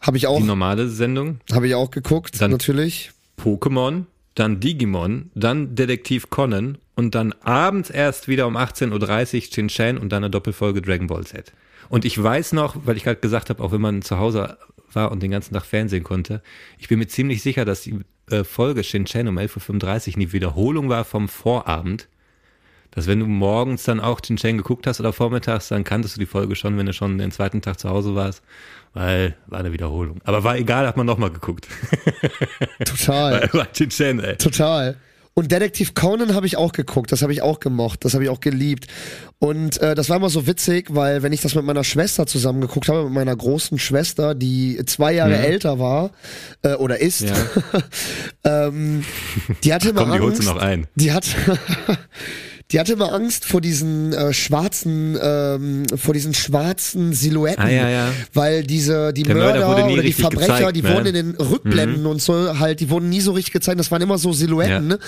Habe ich auch, die normale Sendung. habe ich auch geguckt, Dann- natürlich. Pokémon, dann Digimon, dann Detektiv Conan und dann abends erst wieder um 18.30 Uhr Shin-Chan und dann eine Doppelfolge Dragon Ball Z. Und ich weiß noch, weil ich gerade gesagt habe, auch wenn man zu Hause war und den ganzen Tag Fernsehen konnte, ich bin mir ziemlich sicher, dass die äh, Folge Shin-Chan um 11.35 Uhr eine Wiederholung war vom Vorabend. Dass wenn du morgens dann auch Shin-Chan geguckt hast oder vormittags, dann kanntest du die Folge schon, wenn du schon den zweiten Tag zu Hause warst, weil war eine Wiederholung. Aber war egal, hat man nochmal geguckt. Total, war Shin-Chan, ey. total. Und Detektiv Conan habe ich auch geguckt, das habe ich auch gemocht, das habe ich auch geliebt. Und äh, das war immer so witzig, weil wenn ich das mit meiner Schwester zusammen geguckt habe, mit meiner großen Schwester, die zwei Jahre älter war äh, oder ist, Ja. ähm, die hatte immer Komm, die holst Angst. du noch ein. Die hat, die hatte immer Angst vor diesen äh, schwarzen, ähm, vor diesen schwarzen Silhouetten, Ah, ja, ja. weil diese die Der Mörder Mörder, oder die Verbrecher, gezeigt, die ne? wurden in den Rückblenden und so halt, die wurden nie so richtig gezeigt. Das waren immer so Silhouetten. Ja. Ne?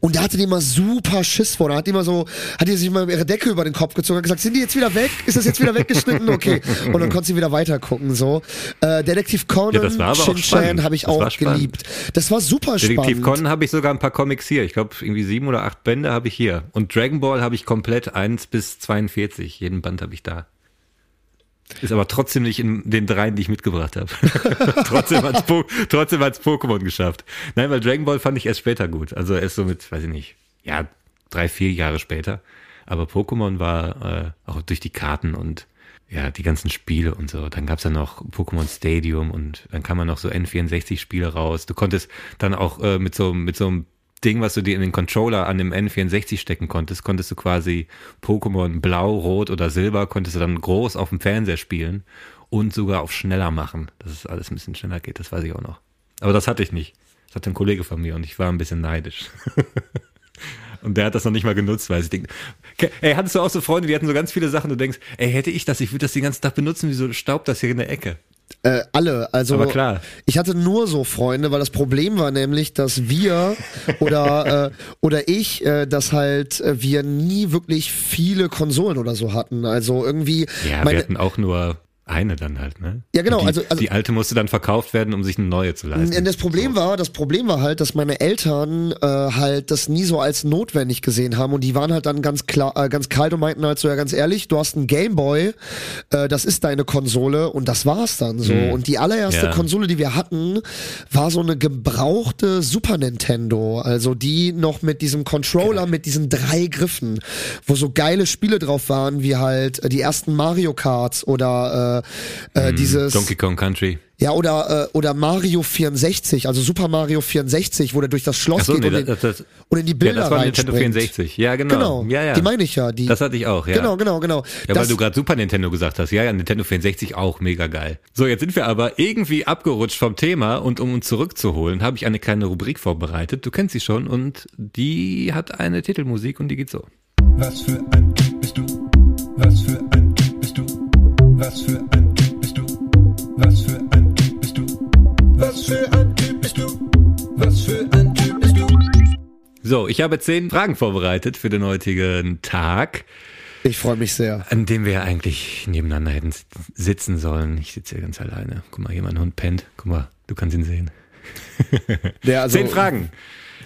Und da hatte die immer super Schiss vor. Da hat die immer so, hat die sich mal ihre Decke über den Kopf gezogen und gesagt, sind die jetzt wieder weg? Ist das jetzt wieder weggeschnitten? Okay. Und dann konnte sie wieder weiter gucken. So, äh, Detektiv Conan, Ja, Shin Chan habe ich Das auch geliebt. Das war super Detektiv spannend. Conan habe ich sogar ein paar Comics hier. Ich glaube, irgendwie sieben oder acht Bände habe ich hier. Und Dragon Ball habe ich komplett 1 bis 42. Jeden Band habe ich da. Ist aber trotzdem nicht in den dreien, die ich mitgebracht habe. trotzdem hat's po trotzdem hat's Pokémon geschafft. Nein, weil Dragon Ball fand ich erst später gut. Also erst so mit, weiß ich nicht, ja, drei, vier Jahre später. Aber Pokémon war äh, auch durch die Karten und ja, die ganzen Spiele und so. Dann gab's ja noch Pokémon Stadium und dann kam man noch so N64-Spiele raus. Du konntest dann auch äh, mit so mit so einem Ding, was du dir in den Controller an dem N64 stecken konntest, konntest du quasi Pokémon Blau, Rot oder Silber, konntest du dann groß auf dem Fernseher spielen und sogar auf schneller machen, dass es alles ein bisschen schneller geht, das weiß ich auch noch. Aber das hatte ich nicht. Das hatte ein Kollege von mir und ich war ein bisschen neidisch. Und der hat das noch nicht mal genutzt, weil ich denke, ey, hattest du auch so Freunde, die hatten so ganz viele Sachen, du denkst, ey, hätte ich das, ich würde das den ganzen Tag benutzen, wieso staubt das hier in der Ecke? Äh, alle, also Aber klar. ich hatte nur so Freunde, weil das Problem war nämlich, dass wir oder äh, oder ich, äh, dass halt äh, wir nie wirklich viele Konsolen oder so hatten. Also irgendwie Ja, wir meine, hatten auch nur eine dann halt, ne? Ja, genau, Die, also- also- die alte musste dann verkauft werden, um sich eine neue zu leisten. Das Problem war, das Problem war halt, dass meine Eltern äh, halt das nie so als notwendig gesehen haben und die waren halt dann ganz klar, äh, ganz kalt und meinten halt so, ja ganz ehrlich, du hast einen Gameboy, äh, das ist deine Konsole und das war's dann so. Und die allererste Ja. Konsole, die wir hatten, war so eine gebrauchte Super Nintendo, also die noch mit diesem Controller mit diesen drei Griffen, wo so geile Spiele drauf waren, wie halt äh, die ersten Mario Karts oder äh, äh, dieses Donkey Kong Country. ja, oder, äh, oder Mario 64, also Super Mario 64, wo der durch das Schloss so, geht nee, und, in, das, das, und in die ja, Bilder das war Nintendo reinspringt. 64. Ja, genau. Genau, ja, ja. die meine ich ja. Die, Das hatte ich auch, ja. Genau, genau, genau. Ja, das, weil du gerade Super Nintendo gesagt hast. Ja, ja, Nintendo 64 auch mega geil. So, jetzt sind wir aber irgendwie abgerutscht vom Thema und um uns zurückzuholen, habe ich eine kleine Rubrik vorbereitet. Du kennst sie schon und die hat eine Titelmusik und die geht so. Was für ein Typ bist du? Was für ein Typ bist du? Was für ein Typ bist du? Was für ein Typ bist du? Was für ein Typ bist du? So, ich habe zehn Fragen vorbereitet für den heutigen Tag, Ich freue mich sehr. an dem wir eigentlich nebeneinander hätten sitzen sollen. Ich sitze hier ganz alleine. Guck mal, hier mein Hund pennt. Guck mal, du kannst ihn sehen. Der, also, Zehn Fragen.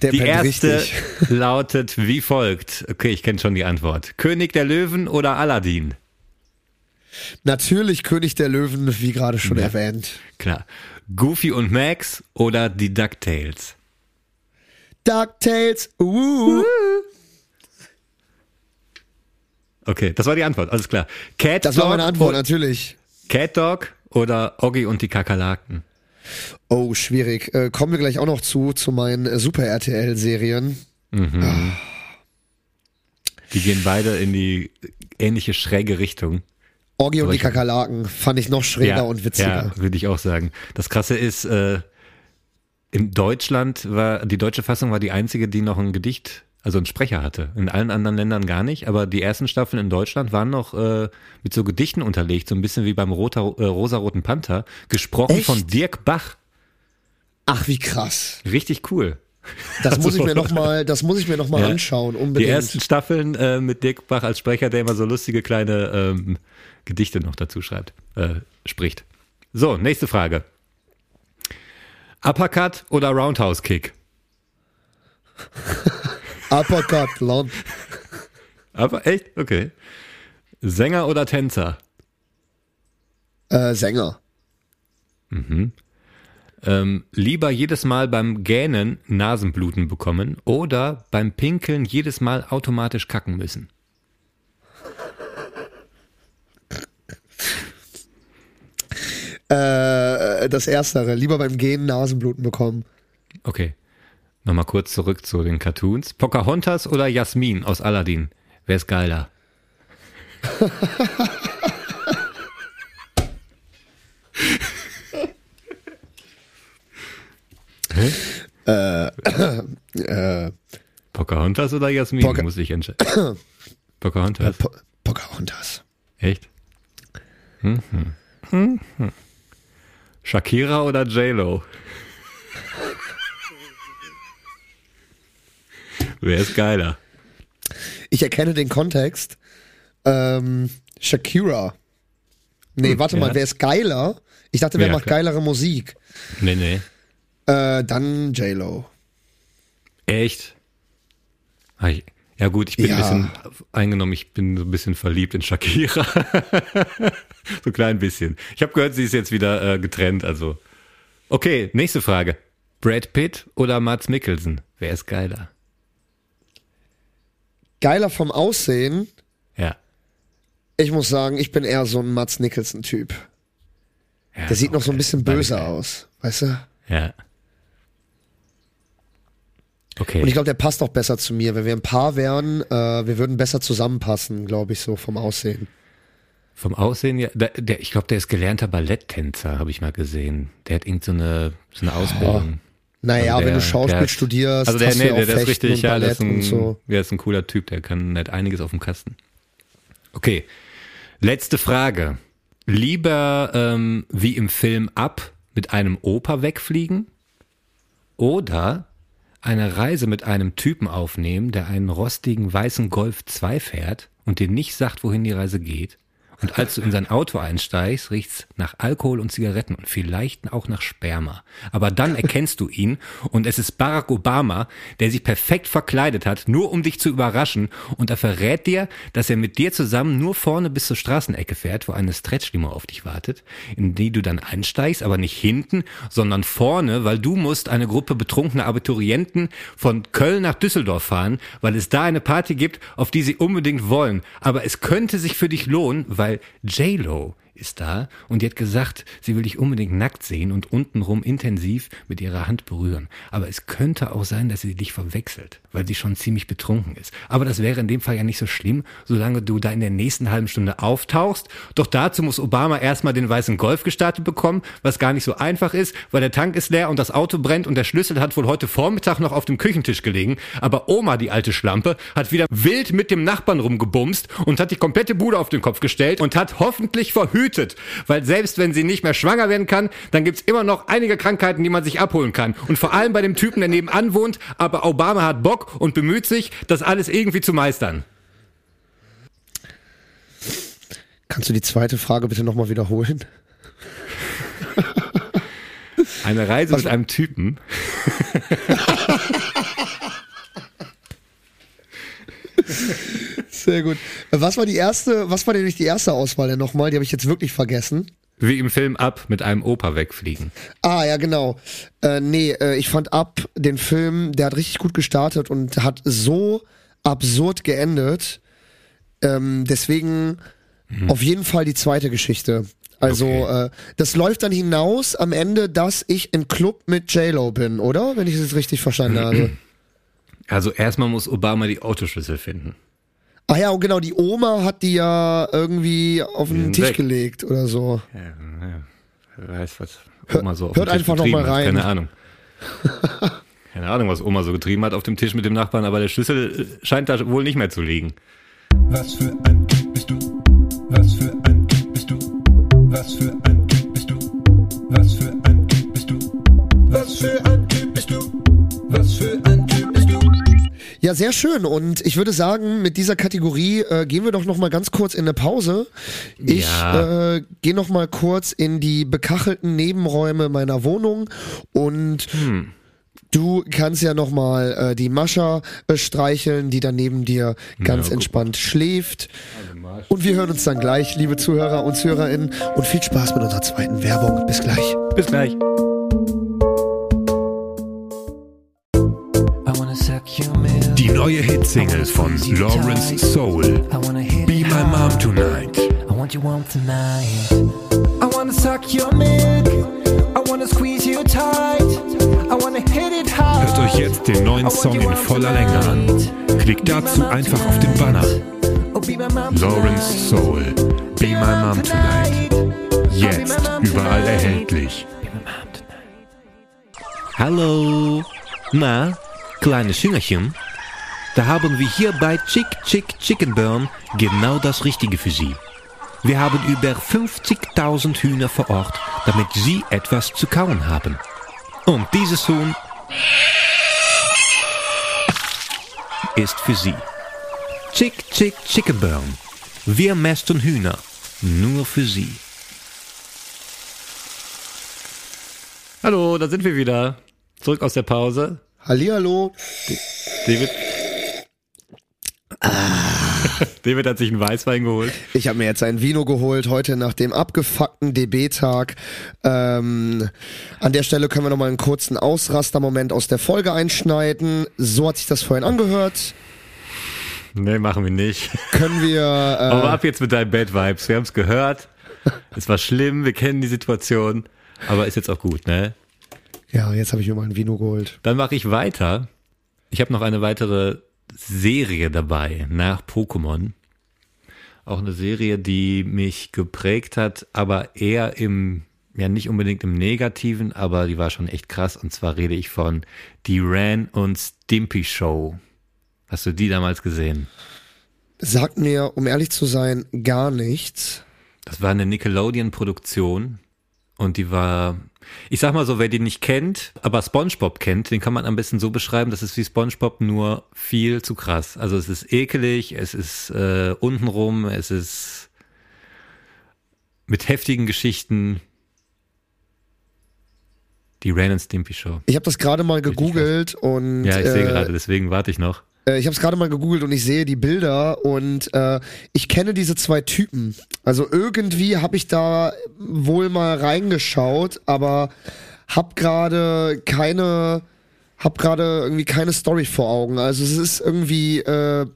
Der Die erste richtig. lautet wie folgt. Okay, ich kenne schon die Antwort. König der Löwen oder Aladdin? Natürlich König der Löwen, wie gerade schon Ja. erwähnt. Klar. Goofy und Max oder die DuckTales? DuckTales, uh. Okay, das war die Antwort, alles klar. Cat Das war Dog meine Antwort, natürlich. Cat Dog oder Oggi und die Kakerlaken? Oh, schwierig. Äh, kommen wir gleich auch noch zu, zu meinen Super-RTL-Serien. Die gehen beide in die ähnliche schräge Richtung. Orgi und die Kakerlaken fand ich noch schräger und witziger. Ja, würde ich auch sagen. Das Krasse ist, äh, in Deutschland war, die deutsche Fassung war die einzige, die noch ein Gedicht, also einen Sprecher hatte. In allen anderen Ländern gar nicht, aber die ersten Staffeln in Deutschland waren noch äh, mit so Gedichten unterlegt, so ein bisschen wie beim Roter, äh, Rosaroten Panther, gesprochen Echt? von Dirk Bach. Ach, wie krass. Richtig cool. Das muss ich Also- mir noch mal, das muss ich mir noch mal Ja. anschauen, Die unbedingt. ersten Staffeln äh, mit Dirk Bach als Sprecher, der immer so lustige kleine ähm, Gedichte noch dazu schreibt, äh, spricht. So, nächste Frage. Uppercut oder Roundhouse Kick? Uppercut, Land. Aber echt? Okay. Sänger oder Tänzer? Äh, Sänger. Ähm, lieber jedes Mal beim Gähnen Nasenbluten bekommen oder beim Pinkeln jedes Mal automatisch kacken müssen? Äh, das Erstere. Lieber beim Gehen Nasenbluten bekommen. Okay. Nochmal kurz zurück zu den Cartoons. Pocahontas oder Jasmin aus Aladdin? Wer ist geiler? Äh, Pocahontas oder Jasmin? Poca- muss ich entscheiden. Pocahontas. po Pocahontas. Echt? Mhm. Mhm. Shakira oder J-Lo? Wer ist geiler? Ich erkenne den Kontext. Ähm, Shakira. Nee, warte ja. mal, wer ist geiler? Ich dachte, wer Ja, macht klar. geilere Musik? Nee, nee. Äh, dann J-Lo. Echt? Ja gut, ich bin Ja. ein bisschen eingenommen, ich bin so ein bisschen verliebt in Shakira. so ein klein bisschen. Ich habe gehört, sie ist jetzt wieder äh, getrennt, also. Okay, nächste Frage. Brad Pitt oder Mats Mikkelsen? Wer ist geiler? Geiler vom Aussehen. Ja. Ich muss sagen, ich bin eher so ein Mats Nicholson-Typ. ja Der sieht noch so ein okay. bisschen böse aus, weißt du? Ja. Okay. Und ich glaube, der passt auch besser zu mir. Wenn wir ein Paar wären, äh, wir würden besser zusammenpassen, glaube ich, so vom Aussehen. Vom Aussehen, ja, der, der, ich glaube, der ist gelernter Balletttänzer, habe ich mal gesehen. Der hat irgend so eine, so eine Ausbildung. Naja, Also wenn du der- Schauspiel der studierst, Also der, hast nee, du ja der, auch der ist richtig, ja, der Ballett ist, ein, und so. der ist ein cooler Typ, der kann der hat einiges auf dem Kasten. Okay, letzte Frage. Lieber ähm, wie im Film ab mit einem Opa wegfliegen oder eine Reise mit einem Typen aufnehmen, der einen rostigen weißen Golf 2 fährt und dir nicht sagt, wohin die Reise geht. Und als du in sein Auto einsteigst, riecht's nach Alkohol und Zigaretten und vielleicht auch nach Sperma. Aber dann erkennst du ihn und es ist Barack Obama, der sich perfekt verkleidet hat, nur um dich zu überraschen. Und er verrät dir, dass er mit dir zusammen nur vorne bis zur Straßenecke fährt, wo eine Stretchlimo auf dich wartet, in die du dann einsteigst, aber nicht hinten, sondern vorne, weil du musst eine Gruppe betrunkener Abiturienten von Köln nach Düsseldorf fahren, weil es da eine Party gibt, auf die sie unbedingt wollen. Aber es könnte sich für dich lohnen, weil J-Lo ist da und die hat gesagt, sie will dich unbedingt nackt sehen und untenrum intensiv mit ihrer Hand berühren. Aber es könnte auch sein, dass sie dich verwechselt, weil sie schon ziemlich betrunken ist. Aber das wäre in dem Fall ja nicht so schlimm, solange du da in der nächsten halben Stunde auftauchst. Doch dazu muss Obama erstmal den weißen Golf gestartet bekommen, was gar nicht so einfach ist, weil der Tank ist leer und das Auto brennt und der Schlüssel hat wohl heute Vormittag noch auf dem Küchentisch gelegen. Aber Oma, die alte Schlampe, hat wieder wild mit dem Nachbarn rumgebumst und hat die komplette Bude auf den Kopf gestellt und hat hoffentlich verhütet. Weil selbst wenn sie nicht mehr schwanger werden kann, dann gibt's immer noch einige Krankheiten, die man sich abholen kann. Und vor allem bei dem Typen, der nebenan wohnt, aber Obama hat Bock und bemüht sich, das alles irgendwie zu meistern. Kannst du die zweite Frage bitte nochmal wiederholen? Eine Reise mit einem Typen. Sehr gut. Was war die erste, was war denn nicht die erste Auswahl denn nochmal? Die habe ich jetzt wirklich vergessen. Wie im Film Ab mit einem Opa wegfliegen. Ah, ja, genau. Äh, nee, äh, ich fand ab den Film, der hat richtig gut gestartet und hat so absurd geendet. Ähm, deswegen auf jeden Fall die zweite Geschichte. Also, Okay. äh, das läuft dann hinaus am Ende, dass ich im Club mit J-Lo bin, oder? Wenn ich es jetzt richtig verstanden habe. Also erstmal muss Obama die Autoschlüssel finden. Ah ja, und genau, die Oma hat die ja irgendwie auf den Tisch weg. gelegt oder so. Ja, ja. Wer weiß, was Oma so auf hört dem Tisch einfach noch getrieben mal hat. rein. Keine Ahnung. Keine Ahnung, was Oma so getrieben hat auf dem Tisch mit dem Nachbarn, aber der Schlüssel äh, scheint da wohl nicht mehr zu liegen. Was für ein Typ bist du? Was für ein Typ bist du? Was für ein Ja, sehr schön. Und ich würde sagen, mit dieser Kategorie äh, gehen wir doch noch mal ganz kurz in eine Pause. Ich Ja. äh, gehe noch mal kurz in die bekachelten Nebenräume meiner Wohnung und du kannst ja noch mal äh, die Mascha äh, streicheln, die dann neben dir ganz guck. entspannt schläft. Und wir hören uns dann gleich, liebe Zuhörer und Zuhörerinnen. Und viel Spaß mit unserer zweiten Werbung. Bis gleich. Bis gleich. Neue Hitsingle von Lawrence Soul. Be My Mom Tonight. I want you warm tonight. I wanna suck your milk. I wanna squeeze you tight. I wanna hit it hard. Hört euch jetzt den neuen Song in voller Länge an. Klickt dazu einfach auf den Banner. Oh, Lawrence Soul. Be My Mom Tonight. Jetzt überall erhältlich. Hallo. Na, kleine Schüngerchen? Da haben wir hier bei Chick Chick Chicken Burn genau das Richtige für Sie. Wir haben über 50.000 Hühner vor Ort, damit Sie etwas zu kauen haben. Und dieses Huhn ist für Sie. Chick Chick Chicken Burn. Wir mästen Hühner. Nur für Sie. Hallo, da sind wir wieder. Zurück aus der Pause. Hallihallo. David. David hat sich einen Weißwein geholt. Ich habe mir jetzt ein Vino geholt, heute nach dem abgefuckten DB-Tag. Ähm, an der Stelle können wir nochmal einen kurzen Ausrastermoment aus der Folge einschneiden. So hat sich das vorhin angehört. Nee, machen wir nicht. Können wir... Aber Äh, ab jetzt mit deinen Bad Vibes. Wir haben es gehört. Es war schlimm, wir kennen die Situation. Aber ist jetzt auch gut, ne? ja, jetzt habe ich mir mal ein Vino geholt. Dann mache ich weiter. Ich habe noch eine weitere Serie dabei nach Pokémon. Auch eine Serie, die mich geprägt hat, aber eher im, ja nicht unbedingt im Negativen, aber die war schon echt krass. Und zwar rede ich von die Ran und Stimpy Show. Hast du die damals gesehen? Sagt mir, um ehrlich zu sein, gar nichts. Das war eine Nickelodeon-Produktion und die war, ich sag mal so, wer die nicht kennt, aber SpongeBob kennt, den kann man am besten so beschreiben, das ist wie SpongeBob, nur viel zu krass. Also es ist ekelig, es ist äh, untenrum, es ist mit heftigen Geschichten. Die Ren and Stimpy Show. Ich habe das gerade mal gegoogelt und Ja, ich sehe äh, gerade, deswegen warte ich noch. Äh, ich habe es gerade mal gegoogelt und ich sehe die Bilder und äh, ich kenne diese zwei Typen. Also irgendwie habe ich da wohl mal reingeschaut, aber hab gerade keine hab gerade irgendwie keine Story vor Augen. Also es ist irgendwie äh,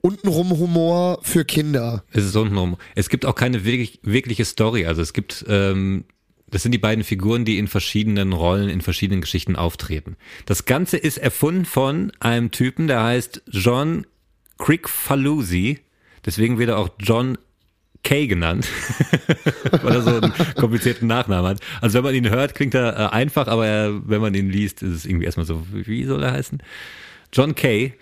untenrum Humor für Kinder. Es ist untenrum. Es gibt auch keine wirklich, wirkliche Story. Also es gibt, ähm, das sind die beiden Figuren, die in verschiedenen Rollen, in verschiedenen Geschichten auftreten. Das Ganze ist erfunden von einem Typen, der heißt John Crickfalusi. Deswegen wird er auch John Kay genannt, weil er so einen komplizierten Nachnamen hat. Also wenn man ihn hört, klingt er äh, einfach, aber er, wenn man ihn liest, ist es irgendwie erstmal so, wie soll er heißen? John Kay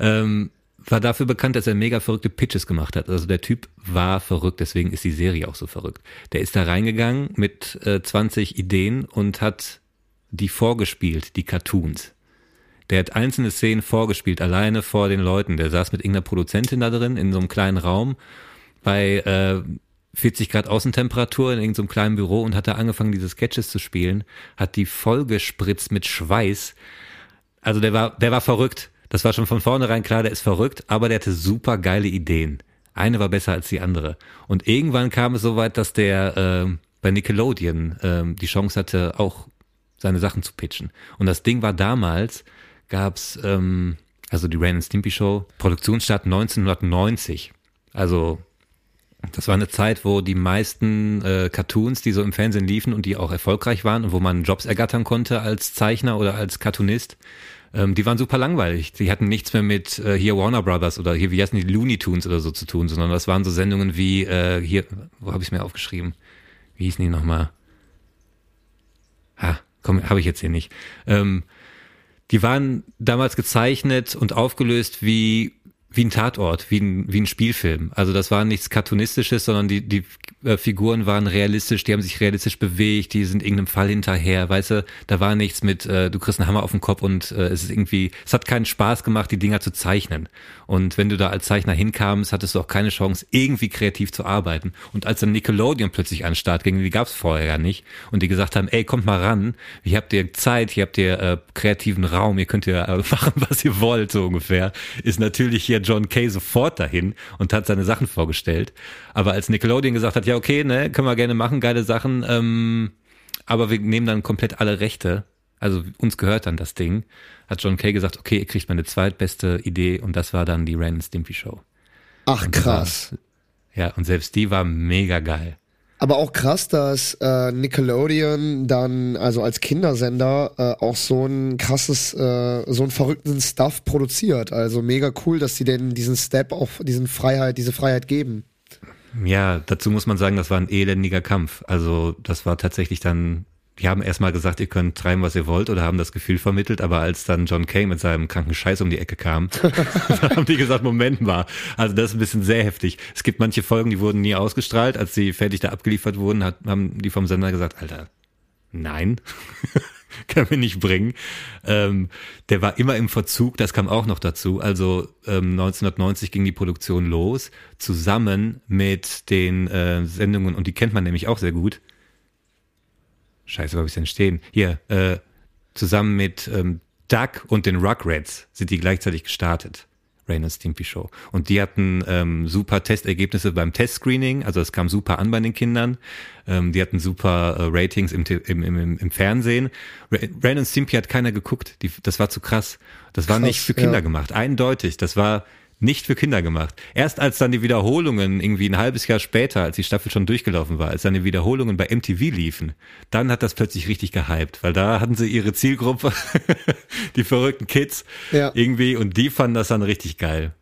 ähm, war dafür bekannt, dass er mega verrückte Pitches gemacht hat. Also der Typ war verrückt, deswegen ist die Serie auch so verrückt. Der ist da reingegangen mit äh, 20 Ideen und hat die vorgespielt, die Cartoons. Der hat einzelne Szenen vorgespielt, alleine vor den Leuten. Der saß mit irgendeiner Produzentin da drin in so einem kleinen Raum bei äh, 40 Grad Außentemperatur in irgendeinem kleinen Büro und hat da angefangen, diese Sketches zu spielen, hat die vollgespritzt mit Schweiß. Also der war, der war verrückt. Das war schon von vornherein klar, der ist verrückt, aber der hatte super geile Ideen. Eine war besser als die andere. Und irgendwann kam es so weit, dass der äh, bei Nickelodeon äh, die Chance hatte, auch seine Sachen zu pitchen. Und das Ding war damals, gab's ähm, also die Ren Stimpy Show, Produktionsstart 1990. Also das war eine Zeit, wo die meisten äh, Cartoons, die so im Fernsehen liefen und die auch erfolgreich waren und wo man Jobs ergattern konnte als Zeichner oder als Cartoonist, ähm, die waren super langweilig. Die hatten nichts mehr mit äh, hier Warner Brothers oder hier, wie heißen die, Looney Tunes oder so zu tun, sondern das waren so Sendungen wie äh, hier, wo habe ich mir aufgeschrieben? Wie hießen die nochmal? Ha, komm, habe ich jetzt hier nicht. Ähm, die waren damals gezeichnet und aufgelöst wie wie ein Tatort, wie ein, wie ein Spielfilm. Also das war nichts Cartoonistisches, sondern die, die äh, Figuren waren realistisch, die haben sich realistisch bewegt, die sind irgendeinem Fall hinterher, weißt du, da war nichts mit, äh, du kriegst einen Hammer auf den Kopf und äh, es ist irgendwie, es hat keinen Spaß gemacht, die Dinger zu zeichnen. Und wenn du da als Zeichner hinkamst, hattest du auch keine Chance, irgendwie kreativ zu arbeiten. Und als dann Nickelodeon plötzlich an den Start ging, die gab es vorher ja nicht, und die gesagt haben, ey, kommt mal ran, hier habt ihr Zeit, hier habt ihr äh, kreativen Raum, ihr könnt ja äh, machen, was ihr wollt, so ungefähr, ist natürlich hier John Kay sofort dahin und hat seine Sachen vorgestellt. Aber als Nickelodeon gesagt hat, ja, okay, ne, können wir gerne machen, geile Sachen, ähm, aber wir nehmen dann komplett alle Rechte, also uns gehört dann das Ding, hat John Kay gesagt, okay, ihr kriegt meine zweitbeste Idee und das war dann die Ren Stimpy Show. Ach krass. War, ja, und selbst die war mega geil. Aber auch krass, dass äh, Nickelodeon dann, also als Kindersender, äh, auch so ein krasses, äh, so einen verrückten Stuff produziert. Also mega cool, dass sie denn diesen Step auch, diesen Freiheit, diese Freiheit geben. Ja, dazu muss man sagen, das war ein elendiger Kampf. Also das war tatsächlich dann die haben erstmal gesagt, ihr könnt treiben, was ihr wollt, oder haben das Gefühl vermittelt, aber als dann John Kay mit seinem kranken Scheiß um die Ecke kam, haben die gesagt, Moment mal, also das ist ein bisschen sehr heftig. Es gibt manche Folgen, die wurden nie ausgestrahlt, als sie fertig da abgeliefert wurden, hat, haben die vom Sender gesagt, Alter, nein, können wir nicht bringen. Ähm, der war immer im Verzug, das kam auch noch dazu. Also ähm, 1990 ging die Produktion los, zusammen mit den äh, Sendungen, und die kennt man nämlich auch sehr gut, Scheiße, wo habe ich denn stehen? Hier, äh, zusammen mit ähm, Duck und den Rugrats sind die gleichzeitig gestartet. Rain Stimpy Show. Und die hatten ähm, super Testergebnisse beim Testscreening, also es kam super an bei den Kindern. Ähm, die hatten super äh, Ratings im, im, im, im Fernsehen. Rain Stimpy hat keiner geguckt, die, das war zu krass. Das war krass, nicht für Kinder ja. gemacht, eindeutig. Das war nicht für Kinder gemacht. Erst als dann die Wiederholungen irgendwie ein halbes Jahr später, als die Staffel schon durchgelaufen war, als dann die Wiederholungen bei MTV liefen, dann hat das plötzlich richtig gehypt, weil da hatten sie ihre Zielgruppe, die verrückten Kids ja. irgendwie und die fanden das dann richtig geil.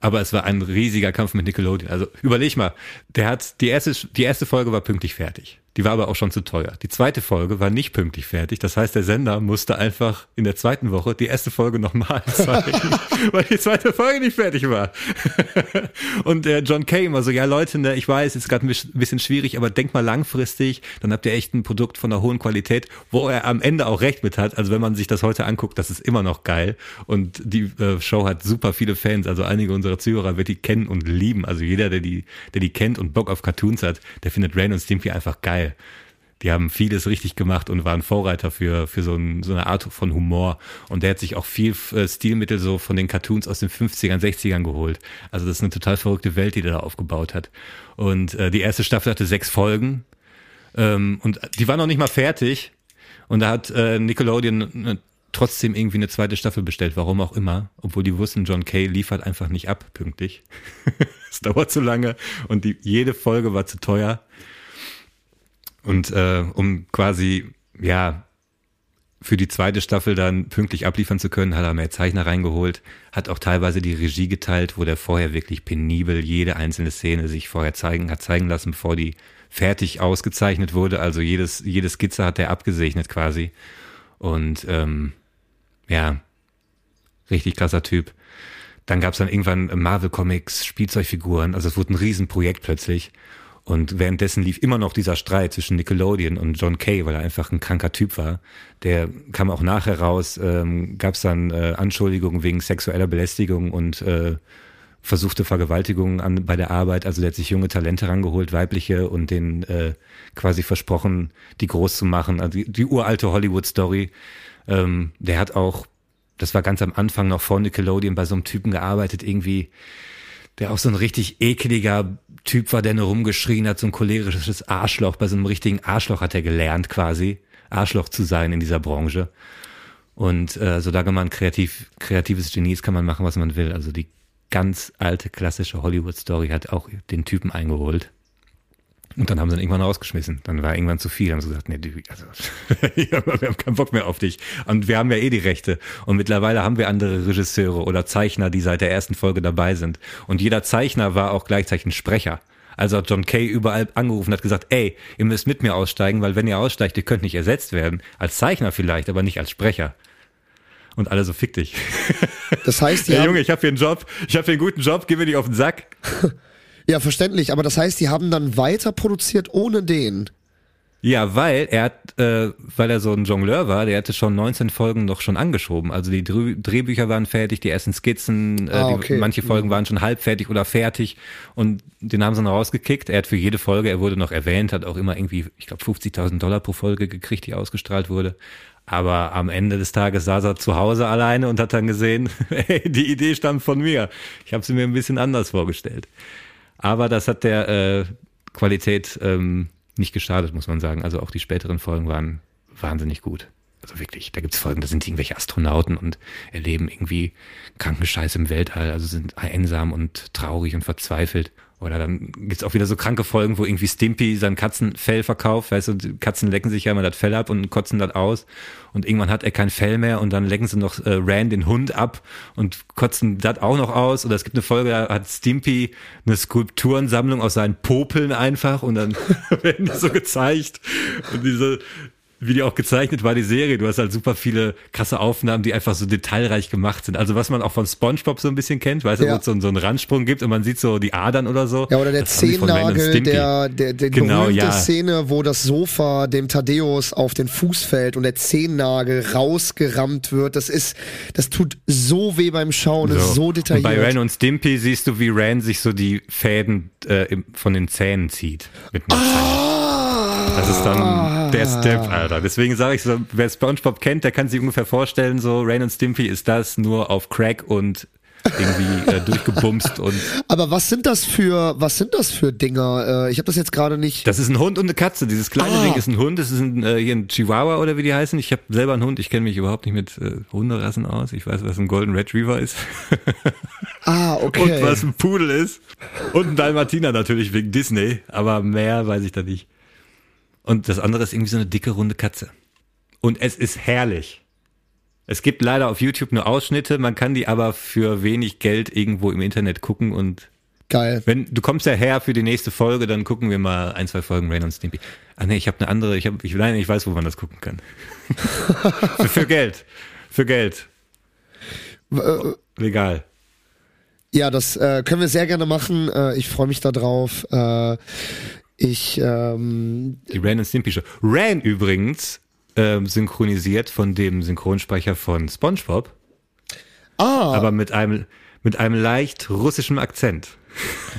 Aber es war ein riesiger Kampf mit Nickelodeon. Also überleg mal, der hat die erste die erste Folge war pünktlich fertig. Die war aber auch schon zu teuer. Die zweite Folge war nicht pünktlich fertig. Das heißt, der Sender musste einfach in der zweiten Woche die erste Folge nochmal zeigen, weil die zweite Folge nicht fertig war. Und der John Kay immer so, ja Leute, ne, ich weiß, ist gerade ein bisschen schwierig, aber denkt mal langfristig, dann habt ihr echt ein Produkt von einer hohen Qualität, wo er am Ende auch recht mit hat. Also wenn man sich das heute anguckt, das ist immer noch geil. Und die äh, Show hat super viele Fans. Also einige unserer Zuhörer wird die kennen und lieben. Also jeder, der die, der die kennt und Bock auf Cartoons hat, der findet Rain und Stimpy einfach geil geil. Die haben vieles richtig gemacht und waren Vorreiter für, für so, ein, so eine Art von Humor. Und der hat sich auch viel äh, Stilmittel so von den Cartoons aus den 50ern, 60ern geholt. Also das ist eine total verrückte Welt, die der da aufgebaut hat. Und äh, die erste Staffel hatte sechs Folgen. Ähm, und die war noch nicht mal fertig. Und da hat äh, Nickelodeon trotzdem irgendwie eine zweite Staffel bestellt, warum auch immer, obwohl die wussten, John Kay liefert einfach nicht ab, pünktlich. Es dauert zu lange und die, jede Folge war zu teuer. Und äh, um quasi, ja, für die zweite Staffel dann pünktlich abliefern zu können, hat er mehr Zeichner reingeholt, hat auch teilweise die Regie geteilt, wo der vorher wirklich penibel jede einzelne Szene sich vorher zeigen, hat zeigen lassen, bevor die fertig ausgezeichnet wurde. Also jedes, jede Skizze hat er abgesegnet quasi. Und ähm, ja, richtig krasser Typ. Dann gab's dann irgendwann Marvel Comics, Spielzeugfiguren, also es wurde ein Riesenprojekt plötzlich. Und währenddessen lief immer noch dieser Streit zwischen Nickelodeon und John Kay, weil er einfach ein kranker Typ war. Der kam auch nachher raus, ähm, gab es dann äh, Anschuldigungen wegen sexueller Belästigung und äh, versuchte Vergewaltigung an, bei der Arbeit. Also der hat sich junge Talente rangeholt, weibliche, und denen äh, quasi versprochen, die groß zu machen. Also die, die uralte Hollywood-Story. Ähm, der hat auch, das war ganz am Anfang noch vor Nickelodeon, bei so einem Typen gearbeitet, irgendwie der auch so ein richtig ekliger Typ war, der nur rumgeschrien hat, so ein cholerisches Arschloch. Bei so einem richtigen Arschloch hat er gelernt, quasi, Arschloch zu sein in dieser Branche. Und äh, solange man kreativ, kreatives Genie ist, kann man machen, was man will. Also die ganz alte, klassische Hollywood-Story hat auch den Typen eingeholt. Und dann haben sie ihn irgendwann rausgeschmissen. Dann war irgendwann zu viel. Dann haben sie gesagt, nee, du, also, wir haben keinen Bock mehr auf dich. Und wir haben ja eh die Rechte. Und mittlerweile haben wir andere Regisseure oder Zeichner, die seit der ersten Folge dabei sind. Und jeder Zeichner war auch gleichzeitig ein Sprecher. Also hat John Kay überall angerufen und hat gesagt, ey, ihr müsst mit mir aussteigen, weil wenn ihr aussteigt, ihr könnt nicht ersetzt werden. Als Zeichner vielleicht, aber nicht als Sprecher. Und alle so fick dich. Das heißt, die Hey Junge, ich habe hier einen Job, ich habe hier einen guten Job, geh mir nicht auf den Sack. ja, verständlich, aber das heißt, die haben dann weiter produziert ohne den. Ja, weil er hat, äh, weil er so ein Jongleur war, der hatte schon 19 Folgen noch schon angeschoben. Also die Dreh Drehbücher waren fertig, die ersten Skizzen, äh, Ah, die, okay. manche Folgen waren schon halb fertig oder fertig und den haben sie noch rausgekickt. Er hat für jede Folge, er wurde noch erwähnt, hat auch immer irgendwie, ich glaube, 50.000 Dollar pro Folge gekriegt, die ausgestrahlt wurde. Aber am Ende des Tages saß er zu Hause alleine und hat dann gesehen, hey, die Idee stammt von mir. Ich habe sie mir ein bisschen anders vorgestellt. Aber das hat der äh, Qualität ähm, nicht geschadet, muss man sagen. Also auch die späteren Folgen waren wahnsinnig gut. Also wirklich, da gibt's Folgen, da sind irgendwelche Astronauten und erleben irgendwie kranken Scheiß im Weltall, also sind einsam und traurig und verzweifelt. Oder dann gibt's auch wieder so kranke Folgen, wo irgendwie Stimpy sein Katzenfell verkauft. Weißt du, Katzen lecken sich ja immer das Fell ab und kotzen das aus. Und irgendwann hat er kein Fell mehr und dann lecken sie noch äh, Rand den Hund ab und kotzen das auch noch aus. Oder es gibt eine Folge, da hat Stimpy eine Skulpturensammlung aus seinen Popeln einfach und dann werden die so gezeigt. Und diese, wie die auch gezeichnet war, die Serie. Du hast halt super viele krasse Aufnahmen, die einfach so detailreich gemacht sind. Also was man auch von Spongebob so ein bisschen kennt, weißt du, Ja. wo es so, so einen Randsprung gibt und man sieht so die Adern oder so. Ja, oder der und Zehennagel, der, der, der Genau, berühmte ja. Szene, wo das Sofa dem Thaddeus auf den Fuß fällt und der Zehennagel rausgerammt wird. Das ist, das tut so weh beim Schauen, das ist so Und detailliert. bei Ren und Stimpy siehst du, wie Ren sich so die Fäden äh, von den Zähnen zieht. Mit Zange. Das ist dann der Step, Alter. Deswegen sage ich so, wer SpongeBob kennt, der kann sich ungefähr vorstellen, so Ren und Stimpy ist das nur auf Crack und irgendwie äh, durchgebumst und Aber was sind das für, was sind das für Dinger? Äh, ich habe das jetzt gerade nicht. Das ist ein Hund und eine Katze. Dieses kleine Ah. Ding ist ein Hund. Das ist ein, äh, hier ein Chihuahua oder wie die heißen. Ich habe selber einen Hund. Ich kenne mich überhaupt nicht mit äh, Hunderassen aus. Ich weiß, was ein Golden Retriever ist ah, und okay. was ein Pudel ist. Und ein Dalmatiner natürlich wegen Disney. Aber mehr weiß ich da nicht. Und das andere ist irgendwie so eine dicke, runde Katze. Und es ist herrlich. Es gibt leider auf YouTube nur Ausschnitte. Man kann die aber für wenig Geld irgendwo im Internet gucken und Geil. wenn du kommst ja her für die nächste Folge, dann gucken wir mal ein, zwei Folgen Rain und Stimpy. Ach nee, ich habe eine andere, ich habe ich nein, ich weiß, wo man das gucken kann. für, für Geld. Für Geld. Äh, Legal. Ja, das äh, können wir sehr gerne machen. Äh, ich freue mich darauf. Äh, ich, ähm, Die Rain und Stimpy Show. Ran übrigens ähm, synchronisiert von dem Synchronsprecher von SpongeBob, ah, aber mit einem mit einem leicht russischen Akzent.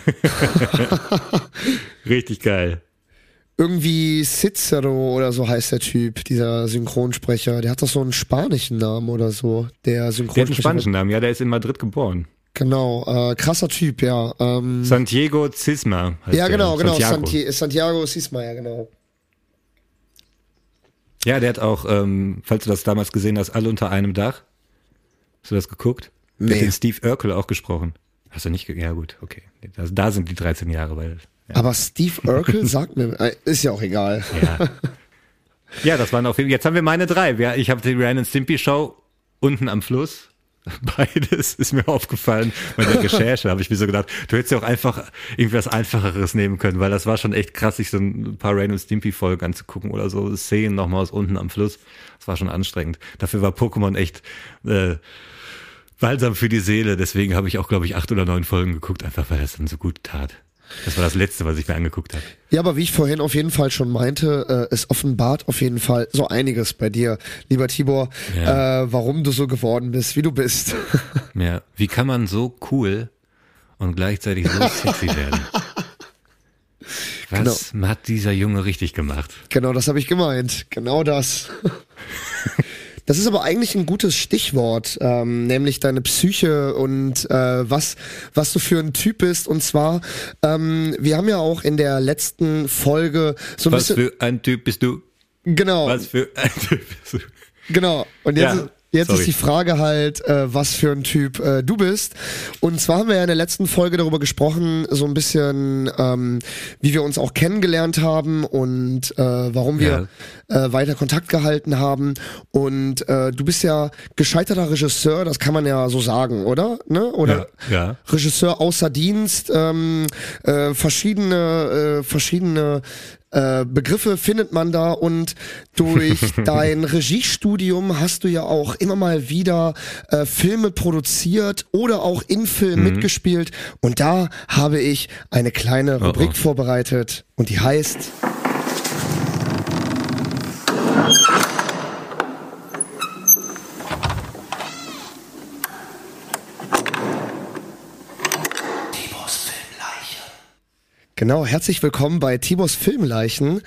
Richtig geil. irgendwie Cicero oder so heißt der Typ, dieser Synchronsprecher. Der hat doch so einen spanischen Namen oder so. Der Der hat einen Synchronsprecher. spanischen Namen, ja, der ist in Madrid geboren. Genau, äh, krasser Typ, ja. Ähm, Santiago Cisma ja, der. genau, genau. Santiago. Santi Santiago Sisma, ja, genau. Ja, der hat auch, ähm, falls du das damals gesehen hast, alle unter einem Dach. Hast du das geguckt? Nee. hat den Steve Urkel auch gesprochen. Hast du nicht, ja gut, okay. Da, da sind die 13 Jahre, weil, ja. Aber Steve Urkel sagt mir, äh, ist ja auch egal. Ja. ja, das waren auf jeden Fall. Jetzt haben wir meine drei. Ich habe die Ryan and Stimpy Show unten am Fluss. Beides ist mir aufgefallen bei der Recherche. habe ich mir so gedacht, du hättest ja auch einfach irgendwas Einfacheres nehmen können, weil das war schon echt krass, sich so ein paar Ryan and Stimpy Folgen anzugucken oder so Szenen nochmal aus unten am Fluss. Das war schon anstrengend. Dafür war Pokémon echt äh, balsam für die Seele. Deswegen habe ich auch, glaube ich, acht oder neun Folgen geguckt, einfach weil das dann so gut tat. Das war das Letzte, was ich mir angeguckt habe. Ja, aber wie ich vorhin auf jeden Fall schon meinte, äh, es offenbart auf jeden Fall so einiges bei dir, lieber Tibor, Ja. äh, warum du so geworden bist, wie du bist. Ja, wie kann man so cool und gleichzeitig so sexy werden? Was hat dieser Junge richtig gemacht? genau, das habe ich gemeint. Genau das. Das ist aber eigentlich ein gutes Stichwort, ähm, nämlich deine Psyche und äh, was was du für ein Typ bist. Und zwar, ähm, wir haben ja auch in der letzten Folge so ein Was bisschen, für ein Typ bist du? genau, Was für ein Typ bist du? Genau. Und jetzt, Ja, jetzt sorry. ist die Frage halt, äh, was für ein Typ äh, du bist. Und zwar haben wir ja in der letzten Folge darüber gesprochen, so ein bisschen, ähm, wie wir uns auch kennengelernt haben und äh, warum wir äh, weiter Kontakt gehalten haben. Und äh, du bist ja gescheiterter Regisseur, das kann man ja so sagen, oder? Ne? Oder Ja, ja. Regisseur außer Dienst, ähm, äh, verschiedene, verschiedene äh, Begriffe findet man da und durch dein Regiestudium hast du ja auch immer mal wieder äh, Filme produziert oder auch in Filmen mitgespielt und da habe ich eine kleine Rubrik oh. vorbereitet und die heißt Genau, herzlich willkommen bei Tibors Filmleichen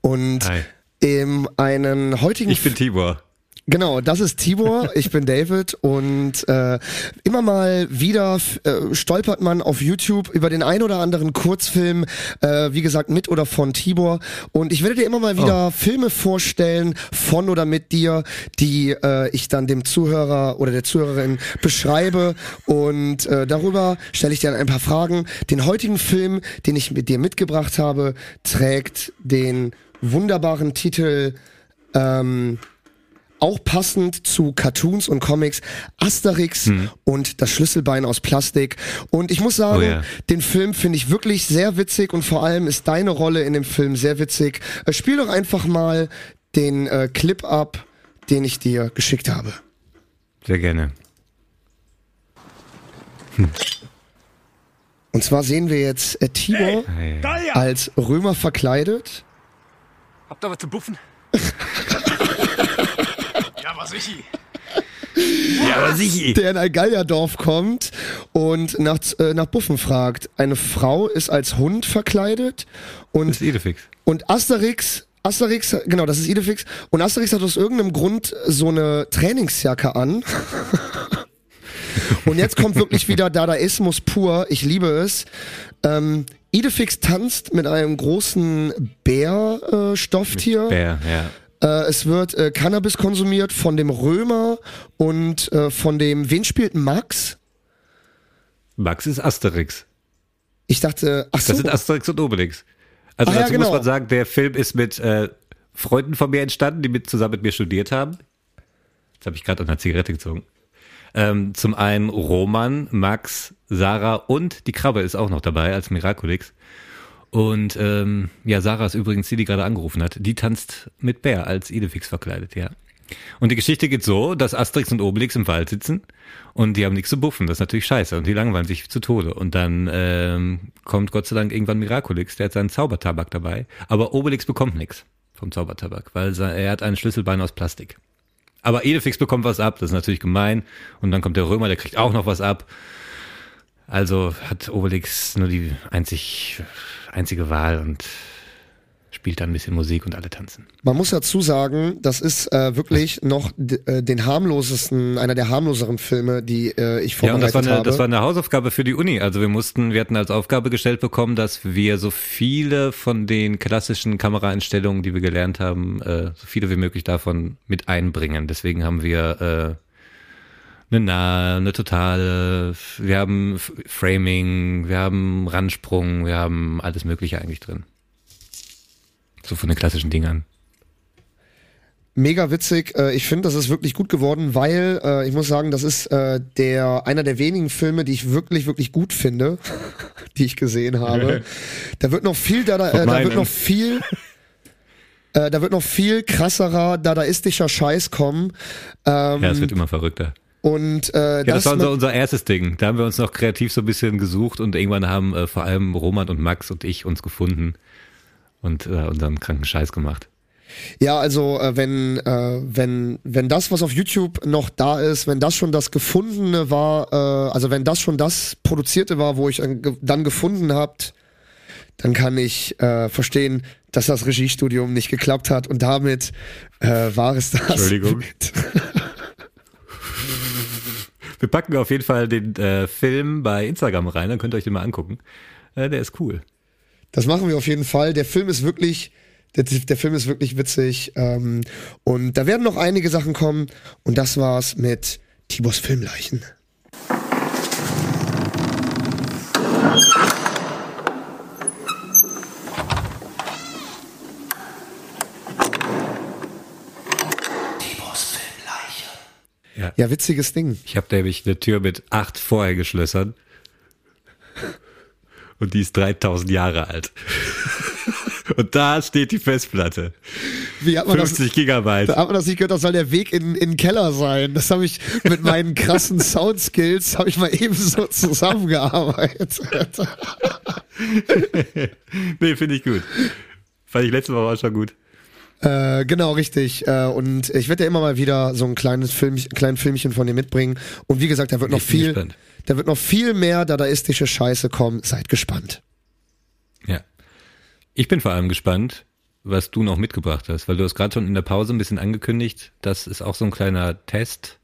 und Hi. in einen heutigen Ich bin Tibor. Genau, das ist Tibor, ich bin David und äh, immer mal wieder äh, stolpert man auf YouTube über den ein oder anderen Kurzfilm, äh, wie gesagt mit oder von Tibor. Und ich werde dir immer mal wieder Filme vorstellen von oder mit dir, die äh, ich dann dem Zuhörer oder der Zuhörerin beschreibe. Und äh, darüber stelle ich dir dann ein paar Fragen. Den heutigen Film, den ich mit dir mitgebracht habe, trägt den wunderbaren Titel ähm, auch passend zu Cartoons und Comics, Asterix und das Schlüsselbein aus Plastik. Und ich muss sagen, Oh ja. den Film finde ich wirklich sehr witzig und vor allem ist deine Rolle in dem Film sehr witzig. Äh, spiel doch einfach mal den äh, Clip ab, den ich dir geschickt habe. Sehr gerne. Und zwar sehen wir jetzt äh, Tibor Hey. als Römer verkleidet. Habt ihr was zu buffen? Ja, aber sicher. der in ein Gallierdorf kommt und nach, äh, nach Buffen fragt. Eine Frau ist als Hund verkleidet und Das ist Idefix. Und Asterix, Asterix, genau, das ist Idefix. Und Asterix hat aus irgendeinem Grund so eine Trainingsjacke an. Und jetzt kommt wirklich wieder Dadaismus pur. Ich liebe es. Ähm, Idefix tanzt mit einem großen Bärstofftier. Äh. Bär, ja. Äh, es wird äh, Cannabis konsumiert von dem Römer und äh, von dem, wen spielt Max? Max ist Asterix. Ich dachte, ach so. Das sind Asterix und Obelix. Also Ah, ja, dazu genau. muss man sagen, der Film ist mit äh, Freunden von mir entstanden, die mit, zusammen mit mir studiert haben. Jetzt habe ich gerade an einer Zigarette gezogen. Ähm, zum einen Roman, Max, Sarah und die Krabbe ist auch noch dabei als Miraculix. Und ähm, ja, Sarah ist übrigens die, die gerade angerufen hat. Die tanzt mit Bär als Idefix verkleidet, ja. Und die Geschichte geht so, dass Asterix und Obelix im Wald sitzen und die haben nichts zu buffen. Das ist natürlich scheiße und die langweilen sich zu Tode. Und dann ähm, kommt Gott sei Dank irgendwann Miraculix, der hat seinen Zaubertabak dabei. Aber Obelix bekommt nichts vom Zaubertabak, weil er hat ein Schlüsselbein aus Plastik. Aber Idefix bekommt was ab, das ist natürlich gemein. Und dann kommt der Römer, der kriegt auch noch was ab. Also hat Obelix nur die einzig, einzige Wahl und spielt dann ein bisschen Musik und alle tanzen. Man muss dazu sagen, das ist äh, wirklich noch äh, den harmlosesten, einer der harmloseren Filme, die äh, ich Ja, und vorbereitet das war, eine, habe. das war eine Hausaufgabe für die Uni. Also wir mussten, wir hatten als Aufgabe gestellt bekommen, dass wir so viele von den klassischen Kameraeinstellungen, die wir gelernt haben, äh, so viele wie möglich davon mit einbringen. Deswegen haben wir äh, eine nahe, eine totale, wir haben Framing, wir haben Randsprung, wir haben alles Mögliche eigentlich drin. So von den klassischen Dingern. Mega witzig. Äh, ich finde, das ist wirklich gut geworden, weil äh, ich muss sagen, das ist äh, der einer der wenigen Filme, die ich wirklich wirklich gut finde, die ich gesehen habe. da wird noch viel da, äh, da wird noch viel da wird noch viel krasserer dadaistischer Scheiß kommen. Ähm, Ja, es wird immer verrückter. Und äh, Ja, das das war unser, unser erstes Ding. Da haben wir uns noch kreativ so ein bisschen gesucht und irgendwann haben äh, vor allem Roman und Max und ich uns gefunden und äh, unseren kranken Scheiß gemacht. Ja, also äh, wenn äh, wenn wenn das, was auf YouTube noch da ist, wenn das schon das gefundene war, äh, also wenn das schon das produzierte war, wo ich dann gefunden habt, dann kann ich äh, verstehen, dass das Regiestudium nicht geklappt hat und damit äh, war es das. Entschuldigung. Wir packen auf jeden Fall den äh, Film bei Instagram rein, dann könnt ihr euch den mal angucken. Äh, der ist cool. das machen wir auf jeden Fall. Der Film ist wirklich der, der Film ist wirklich witzig ähm, und da werden noch einige Sachen kommen und das war's mit Tibors Filmleichen. Ja. Ja, witziges Ding. Ich habe nämlich eine Tür mit acht Vorhängeschlössern und die ist 3000 Jahre alt. und da steht die Festplatte. Wie hat man das, 50 Gigabyte. Da hat man das nicht gehört, das soll der Weg in, in den Keller sein. Das habe ich mit meinen krassen Soundskills, habe ich mal eben so zusammengearbeitet. nee, finde ich gut. Fand ich letztes Mal auch schon gut. Äh, genau, richtig. Äh, und ich werde ja immer mal wieder so ein kleines Film, kleinen Filmchen von dir mitbringen. Und wie gesagt, da wird noch Ich viel, da wird noch viel mehr dadaistische Scheiße kommen. Seid gespannt. Ja. Ich bin vor allem gespannt, was du noch mitgebracht hast, weil du hast gerade schon in der Pause ein bisschen angekündigt, das ist auch so ein kleiner Test.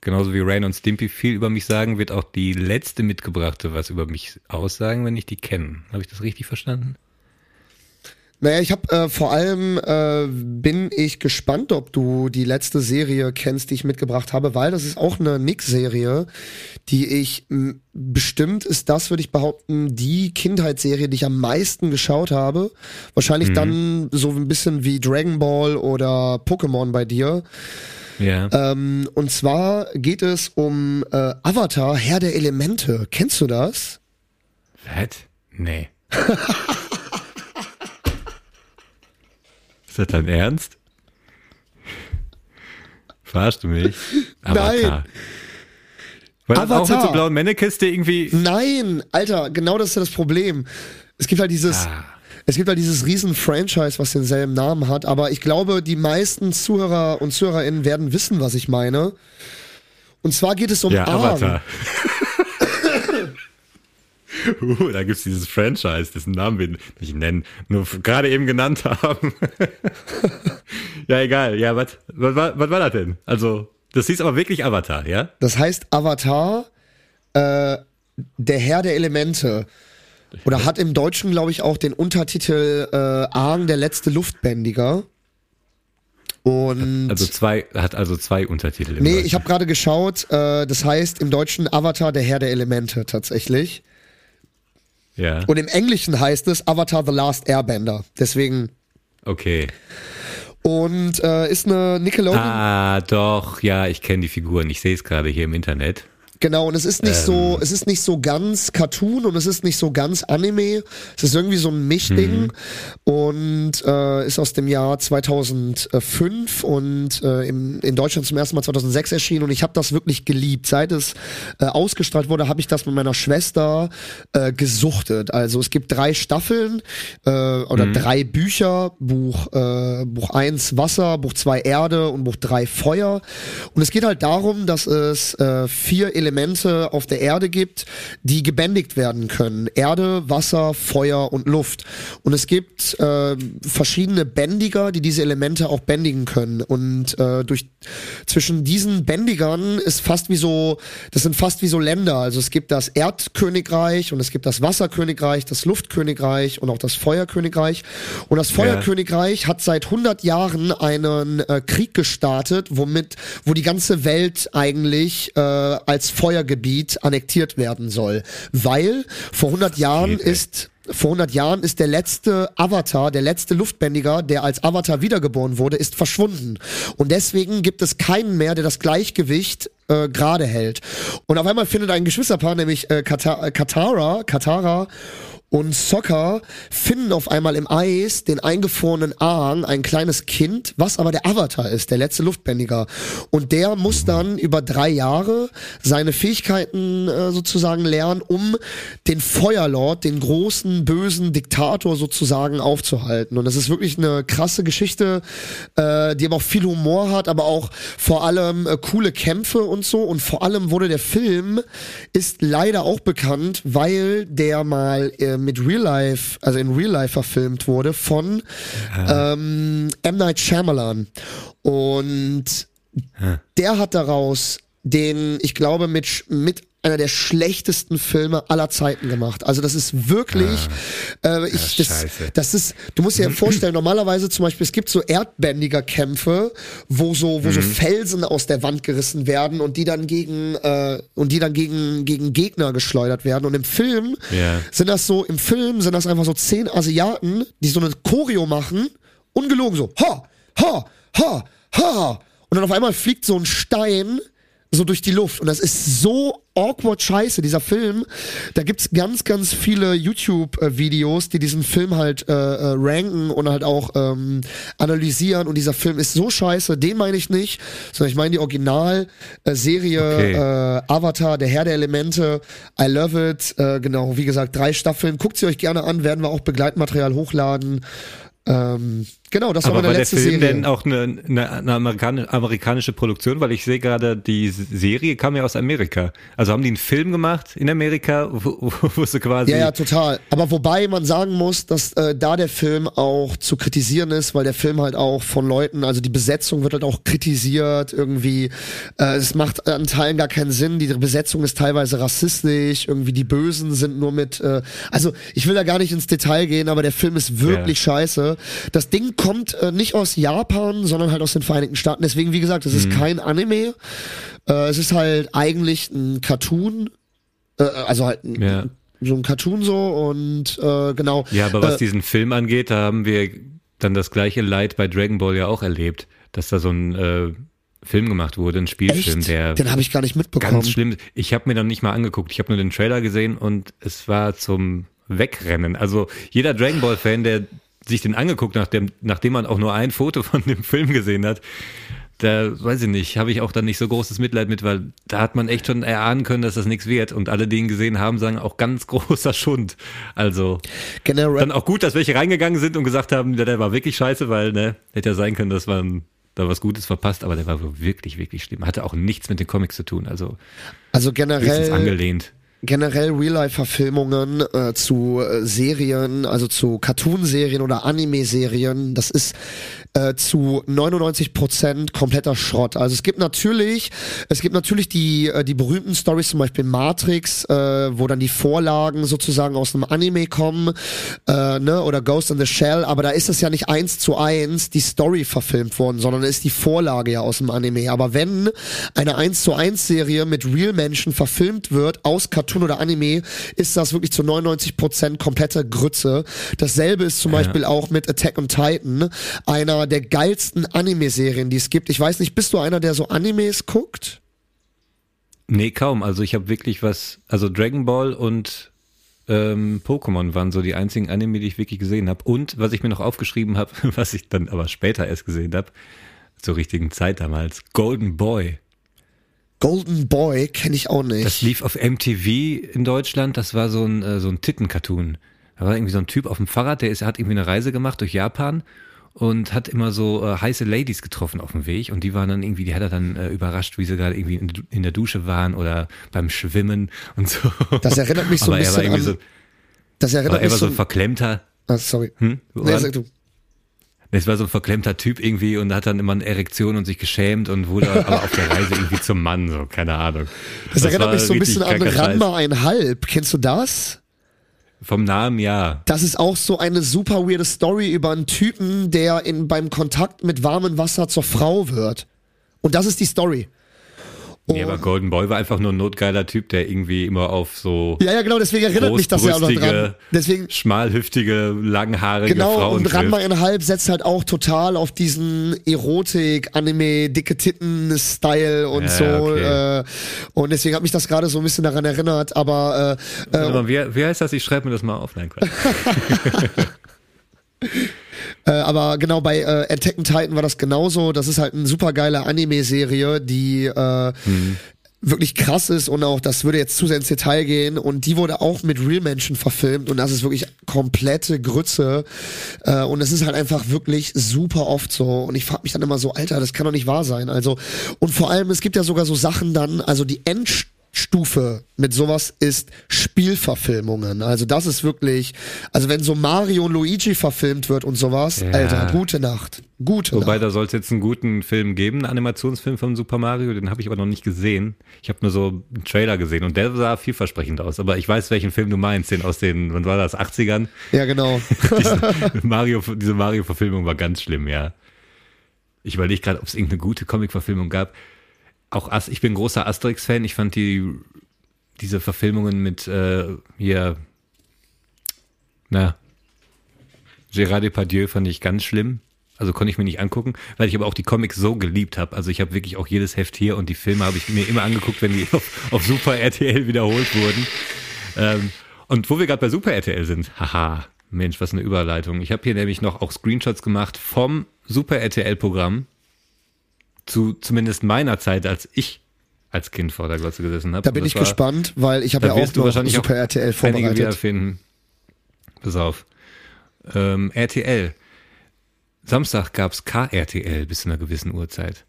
Genauso wie Rain und Stimpy viel über mich sagen, wird auch die letzte mitgebrachte was über mich aussagen, wenn ich die kenne. Habe ich das richtig verstanden? Naja, ich habe äh, vor allem äh, bin ich gespannt, ob du die letzte Serie kennst, die ich mitgebracht habe, weil das ist auch eine Nick-Serie, die ich bestimmt ist das, würde ich behaupten, die Kindheitsserie, die ich am meisten geschaut habe. Wahrscheinlich dann so ein bisschen wie Dragon Ball oder Pokémon bei dir. Ja. Ähm, und zwar geht es um äh, Avatar, Herr der Elemente. Kennst du das? Was? Nee. ist das dein Ernst? Verarschst du mich? Nein. War das auch mit so Avatar. blauen Männekiste irgendwie? Nein, Alter, genau das ist ja das Problem. Es gibt halt dieses, Ah. es gibt halt dieses riesen Franchise, was denselben Namen hat, aber ich glaube, die meisten Zuhörer und Zuhörerinnen werden wissen, was ich meine. Und zwar geht es um Ja. Avatar. Uh, da gibt's dieses Franchise, dessen Namen wir nicht nennen, nur gerade eben genannt haben. ja, egal. Ja, was war das denn? Also, das hieß aber wirklich Avatar, ja? Das heißt Avatar, äh, der Herr der Elemente. Oder hat im Deutschen, glaube ich, auch den Untertitel äh, Aang, der letzte Luftbändiger. Und Also zwei, hat also zwei Untertitel. im Nee, Deutschen. ich habe gerade geschaut, äh, das heißt im Deutschen Avatar, der Herr der Elemente tatsächlich. Ja, Und im Englischen heißt es Avatar The Last Airbender. Deswegen. okay. Und äh, ist eine Nickelodeon. Ah, doch, ja, ich kenne die Figuren. Ich sehe es gerade hier im Internet. Genau, und es ist nicht so, Ähm. es ist nicht so ganz Cartoon und es ist nicht so ganz Anime. Es ist irgendwie so ein Mischding Mhm. und äh, ist aus dem Jahr 2005 und äh, im, in Deutschland zum ersten Mal 2006 erschienen und ich habe das wirklich geliebt. Seit es äh, ausgestrahlt wurde, habe ich das mit meiner Schwester äh, gesuchtet. Also es gibt drei Staffeln äh, oder Mhm. drei Bücher, Buch äh, Buch 1 Wasser, Buch 2 Erde und Buch 3 Feuer. Und es geht halt darum, dass es äh, vier Elemente Elemente auf der Erde gibt, die gebändigt werden können. Erde, Wasser, Feuer und Luft. Und es gibt äh, verschiedene Bändiger, die diese Elemente auch bändigen können. Und äh, durch zwischen diesen Bändigern ist fast wie so, das sind fast wie so Länder. Also es gibt das Erdkönigreich und es gibt das Wasserkönigreich, das Luftkönigreich und auch das Feuerkönigreich. Und das Feuerkönigreich hat seit 100 Jahren einen äh, Krieg gestartet, womit, wo die ganze Welt eigentlich äh, als Feuergebiet annektiert werden soll, weil vor 100 Jahren ey. ist vor 100 Jahren ist der letzte Avatar, der letzte Luftbändiger, der als Avatar wiedergeboren wurde, ist verschwunden. Und deswegen gibt es keinen mehr, der das Gleichgewicht äh, gerade hält. Und auf einmal findet ein Geschwisterpaar, nämlich äh, Kata äh, Katara, Katara und Sokka finden auf einmal im Eis den eingefrorenen Aang, ein kleines Kind, was aber der Avatar ist, der letzte Luftbändiger. Und der muss dann über drei Jahre seine Fähigkeiten äh, sozusagen lernen, um den Feuerlord, den großen, bösen Diktator sozusagen aufzuhalten. Und das ist wirklich eine krasse Geschichte, äh, die aber auch viel Humor hat, aber auch vor allem äh, coole Kämpfe und so. Und vor allem wurde der Film, ist leider auch bekannt, weil der mal äh, mit Real Life, also in Real Life verfilmt wurde von ähm, M. Night Shyamalan. Und der hat daraus den, ich glaube, mit, mit einer der schlechtesten Filme aller Zeiten gemacht. Also das ist wirklich, äh, ich, das, scheiße. das ist, du musst dir ja vorstellen, normalerweise zum Beispiel, es gibt so erdbändiger Kämpfe, wo so, wo so Felsen aus der Wand gerissen werden und die dann gegen, äh, und die dann gegen, gegen Gegner geschleudert werden. Und im Film Ja. sind das so, im Film sind das einfach so zehn Asiaten, die so eine Choreo machen, ungelogen so, ha, ha, ha, ha. Und dann auf einmal fliegt so ein Stein so durch die Luft. Und das ist so awkward scheiße, dieser Film. Da gibt's ganz, ganz viele YouTube-Videos, die diesen Film halt äh, äh, ranken und halt auch ähm, analysieren. Und dieser Film ist so scheiße, den meine ich nicht, sondern ich meine die Original-Serie Okay. äh, Avatar, der Herr der Elemente. I love it. Äh, genau, wie gesagt, drei Staffeln. Guckt sie euch gerne an, werden wir auch Begleitmaterial hochladen. Ähm, genau, das war Aber meine war der letzte Film Serie. denn auch eine, eine, eine amerikani- amerikanische Produktion? Weil ich sehe gerade, die Serie kam ja aus Amerika. Also haben die einen Film gemacht in Amerika, wo, wo, sie quasi... Ja, ja, total. Aber wobei man sagen muss, dass äh, da der Film auch zu kritisieren ist, weil der Film halt auch von Leuten, also die Besetzung wird halt auch kritisiert, irgendwie, äh, es macht an Teilen gar keinen Sinn, die Besetzung ist teilweise rassistisch, irgendwie die Bösen sind nur mit, äh, also ich will da gar nicht ins Detail gehen, aber der Film ist wirklich scheiße. Das Ding kommt äh, nicht aus Japan, sondern halt aus den Vereinigten Staaten. Deswegen, wie gesagt, es ist kein Anime. Äh, es ist halt eigentlich ein Cartoon, äh, also halt ein, Ja. so ein Cartoon so und äh, genau. Ja, aber was äh, diesen Film angeht, da haben wir dann das gleiche Leid bei Dragon Ball ja auch erlebt, dass da so ein äh, Film gemacht wurde, ein Spielfilm, echt? der Den habe ich gar nicht mitbekommen. ganz schlimm. Ich habe mir dann nicht mal angeguckt. Ich habe nur den Trailer gesehen und es war zum Wegrennen. Also jeder Dragon Ball Fan, der sich den angeguckt, nachdem, nachdem man auch nur ein Foto von dem Film gesehen hat, da weiß ich nicht, habe ich auch dann nicht so großes Mitleid mit, weil da hat man echt schon erahnen können, dass das nichts wird. Und alle, die ihn gesehen haben, sagen auch ganz großer Schund. Also Generell, dann auch gut, dass welche reingegangen sind und gesagt haben, der, der war wirklich scheiße, weil ne, hätte ja sein können, dass man da was Gutes verpasst, aber der war wohl wirklich, wirklich schlimm. Hatte auch nichts mit den Comics zu tun, also also generell angelehnt. Generell Real-Life-Verfilmungen äh, zu äh, Serien, also zu Cartoon-Serien oder Anime-Serien, das ist äh, zu 99% kompletter Schrott. Also es gibt natürlich, es gibt natürlich die äh, die berühmten Stories, zum Beispiel Matrix, äh, wo dann die Vorlagen sozusagen aus einem Anime kommen, äh, ne, oder Ghost in the Shell, aber da ist es ja nicht eins zu eins die Story verfilmt worden, sondern ist die Vorlage ja aus dem Anime. Aber wenn eine 1 zu 1 Serie mit Real Menschen verfilmt wird aus Cartoon oder Anime, ist das wirklich zu 99% komplette Grütze. Dasselbe ist zum Beispiel auch mit Attack on Titan, einer der geilsten Anime-Serien, die es gibt. Ich weiß nicht, bist du einer, der so Animes guckt? Nee, kaum. Also ich habe wirklich was, also Dragon Ball und ähm, Pokémon waren so die einzigen Anime, die ich wirklich gesehen habe. Und was ich mir noch aufgeschrieben habe, was ich dann aber später erst gesehen habe, zur richtigen Zeit damals, Golden Boy. Golden Boy kenne ich auch nicht. Das lief auf MTV in Deutschland. Das war so ein, äh, so ein Titten-Cartoon. Da war irgendwie so ein Typ auf dem Fahrrad, der ist, hat irgendwie eine Reise gemacht durch Japan und hat immer so äh, heiße Ladies getroffen auf dem Weg und die waren dann irgendwie, die hat er dann äh, überrascht, wie sie gerade irgendwie in, in der Dusche waren oder beim Schwimmen und so. Das erinnert mich so Aber ein er war bisschen an. so, das erinnert aber er mich war so ein verklemmter, ah, sorry. hm? Nee, sag du. Es war so ein verklemmter Typ irgendwie und hat dann immer eine Erektion und sich geschämt und wurde aber auf der Reise irgendwie zum Mann, so, keine Ahnung. Das, erinnert war mich so ein bisschen an. Ranma einhalb. Kennst du das? Vom Namen ja. Das ist auch so eine super weirde Story über einen Typen, der in, beim Kontakt mit warmem Wasser zur Frau wird. Und das ist die Story. Nee, aber Golden Boy war einfach nur ein notgeiler Typ, der irgendwie immer auf so Ja, ja, genau, deswegen erinnert mich das ja auch noch dran. Deswegen, schmalhüftige, langhaarige genau, Frauen und Ranma trifft. einhalb setzt halt auch total auf diesen Erotik, Anime, dicke Titten-Style und Ja, so. okay. Äh, und deswegen hat mich das gerade so ein bisschen daran erinnert, aber äh, äh, Aber wie, wie heißt das? Ich schreibe mir das mal auf. Nein. Äh, aber genau bei äh, Attack on Titan war das genauso. Das ist halt eine super geile Anime-Serie, die äh, wirklich krass ist und auch, das würde jetzt zu sehr ins Detail gehen und die wurde auch mit Real-Menschen verfilmt und das ist wirklich komplette Grütze äh, und es ist halt einfach wirklich super oft so und ich frage mich dann immer so, Alter, das kann doch nicht wahr sein. Also und vor allem, es gibt ja sogar so Sachen dann, also die Endstufe mit sowas ist Spielverfilmungen. Also das ist wirklich, also wenn so Mario und Luigi verfilmt wird und sowas, Ja. Alter, gute Nacht. Gute Wobei, Nacht. da soll es jetzt einen guten Film geben, einen Animationsfilm von Super Mario, den habe ich aber noch nicht gesehen. Ich habe nur so einen Trailer gesehen und der sah vielversprechend aus. Aber ich weiß, welchen Film du meinst, den aus den, wann war das, 80ern? Ja, genau. Mario, diese Mario-Verfilmung war ganz schlimm, ja. Ich überlege gerade, ob es irgendeine gute Comic-Verfilmung gab. Auch As ich bin großer Asterix-Fan. Ich fand die diese Verfilmungen mit äh, hier, na, Gérard Depardieu fand ich ganz schlimm. Also konnte ich mir nicht angucken, weil ich aber auch die Comics so geliebt habe. Also ich habe wirklich auch jedes Heft hier und die Filme habe ich mir immer angeguckt, wenn die auf, auf Super RTL wiederholt wurden. Ähm, und wo wir gerade bei Super RTL sind, haha, Mensch, was eine Überleitung. Ich habe hier nämlich noch auch Screenshots gemacht vom Super RTL-Programm zu zumindest meiner Zeit, als ich als Kind vor der Glotze gesessen habe. Da bin ich gespannt, weil ich habe ja auch noch wahrscheinlich Super auch RTL vorbereitet. wiederfinden. Pass auf. Ähm, RTL. Samstag gab's KRTL bis zu einer gewissen Uhrzeit.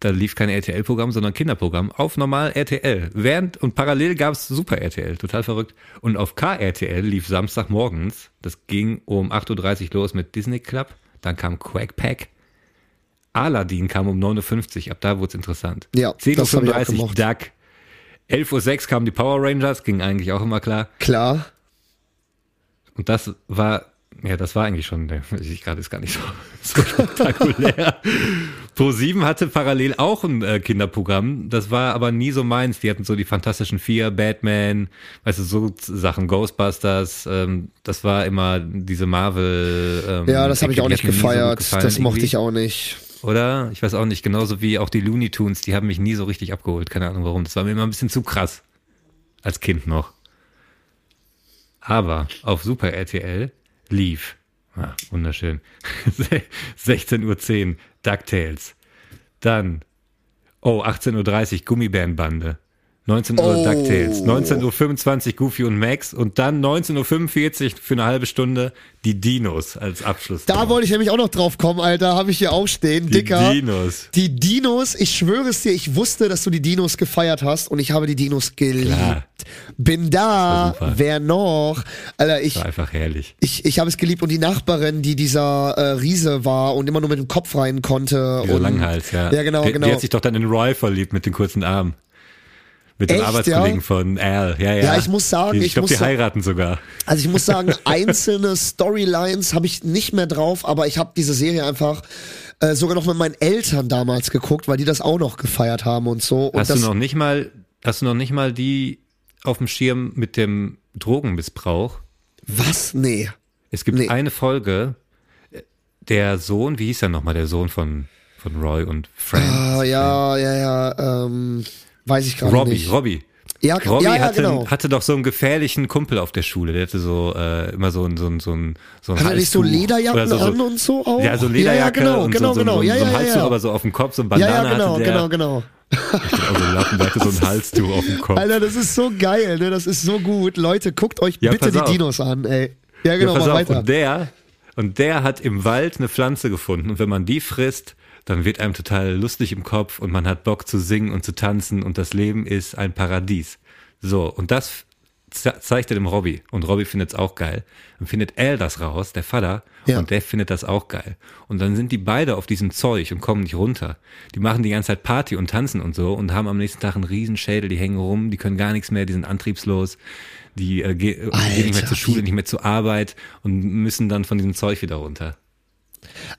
Da lief kein RTL-Programm, sondern Kinderprogramm auf normal RTL. Während und parallel gab's Super RTL, total verrückt. Und auf KRTL lief Samstagmorgens, das ging um 8.30 Uhr los mit Disney Club, dann kam Quack Pack, Aladdin kam um 9.50 Uhr, ab da wurde es interessant. Ja, das hab ich auch 10.35 Uhr. Duck, 11.06 Uhr kamen die Power Rangers, ging eigentlich auch immer klar. Klar. Und das war, ja, das war eigentlich schon, sehe ich gerade, ist gar nicht so, so spektakulär. Pro7 hatte parallel auch ein äh, Kinderprogramm, das war aber nie so meins. Die hatten so die Fantastischen Vier, Batman, weißt du, so Sachen, Ghostbusters, ähm, das war immer diese Marvel. Ähm, Ja, das habe ich auch nicht nie so gefeiert. gefallen das mochte irgendwie. ich auch nicht. Oder? Ich weiß auch nicht, genauso wie auch die Looney Tunes, die haben mich nie so richtig abgeholt. Keine Ahnung warum. Das war mir immer ein bisschen zu krass. Als Kind noch. Aber auf Super RTL lief, ah, wunderschön, 16.10 Uhr DuckTales. Dann, oh, 18.30 Uhr Gummibärenbande. 19 Uhr Oh. DuckTales. 19.25 Uhr Goofy und Max. Und dann 19.45 Uhr für eine halbe Stunde die Dinos als Abschluss. Da wollte ich nämlich auch noch drauf kommen, Alter. Habe ich hier auch stehen. die Dicker. Dinos. Die Dinos, ich schwöre es dir, ich wusste, dass du die Dinos gefeiert hast und ich habe die Dinos geliebt. Klar. Bin da, wer noch? Alter, ich, War einfach herrlich. ich, ich habe es geliebt und die Nachbarin, die dieser äh, Riese war und immer nur mit dem Kopf rein konnte. Dieser und, Langhals, ja. Ja, genau, die, genau. Die hat sich doch dann in Roy verliebt mit den kurzen Armen. Mit Echt, Arbeitskollegen ja? von Al. Ja, ja. Ja, ich muss sagen, ich ich glaube, die heiraten sogar. Also ich muss sagen, einzelne Storylines habe ich nicht mehr drauf, aber ich habe diese Serie einfach äh, sogar noch mit meinen Eltern damals geguckt, weil die das auch noch gefeiert haben und so. Und Hast du noch nicht mal, hast du noch nicht mal die auf dem Schirm mit dem Drogenmissbrauch? was? Nee. Es gibt Nee. eine Folge, äh, der Sohn, wie hieß er nochmal, der Sohn von, von Roy und Frank? Ah, ja, ja, ja, ähm, weiß ich gerade Robbie, nicht. Robbie. Ja, Robbie ja, ja, hatte, genau. hatte doch so einen gefährlichen Kumpel auf der Schule. Der hatte so äh, immer so ein so ein so ein so ein er nicht so Halstuch Lederjacken so, so, an und so auch? Ja, so Lederjacke ja, ja, genau, und genau, so, so, genau. so, ja, so ja, ein ja, Halstuch, ja. aber so auf dem Kopf, so ein ja, Bandana ja, genau, hatte der. genau, genau. Also Lappen, der hatte so ein Halstuch auf dem Kopf. Alter, das ist so geil, ne? Das ist so gut. Leute, guckt euch Ja, bitte die auf. Dinos an, ey. Ja, genau, ja, pass mach auf, weiter. und der Und der hat im Wald eine Pflanze gefunden. Und wenn man die frisst, dann wird einem total lustig im Kopf und man hat Bock zu singen und zu tanzen und das Leben ist ein Paradies. So, und das ze- zeigt er dem Robby und Robby findet es auch geil. Dann findet Al das raus, der Vater, Ja. und der findet das auch geil. Und dann sind die beide auf diesem Zeug und kommen nicht runter. Die machen die ganze Zeit Party und tanzen und so und haben am nächsten Tag einen Riesenschädel, die hängen rum, die können gar nichts mehr, die sind antriebslos, die äh, ge gehen nicht mehr Alter, zur Schule, nicht mehr zur Arbeit und müssen dann von diesem Zeug wieder runter.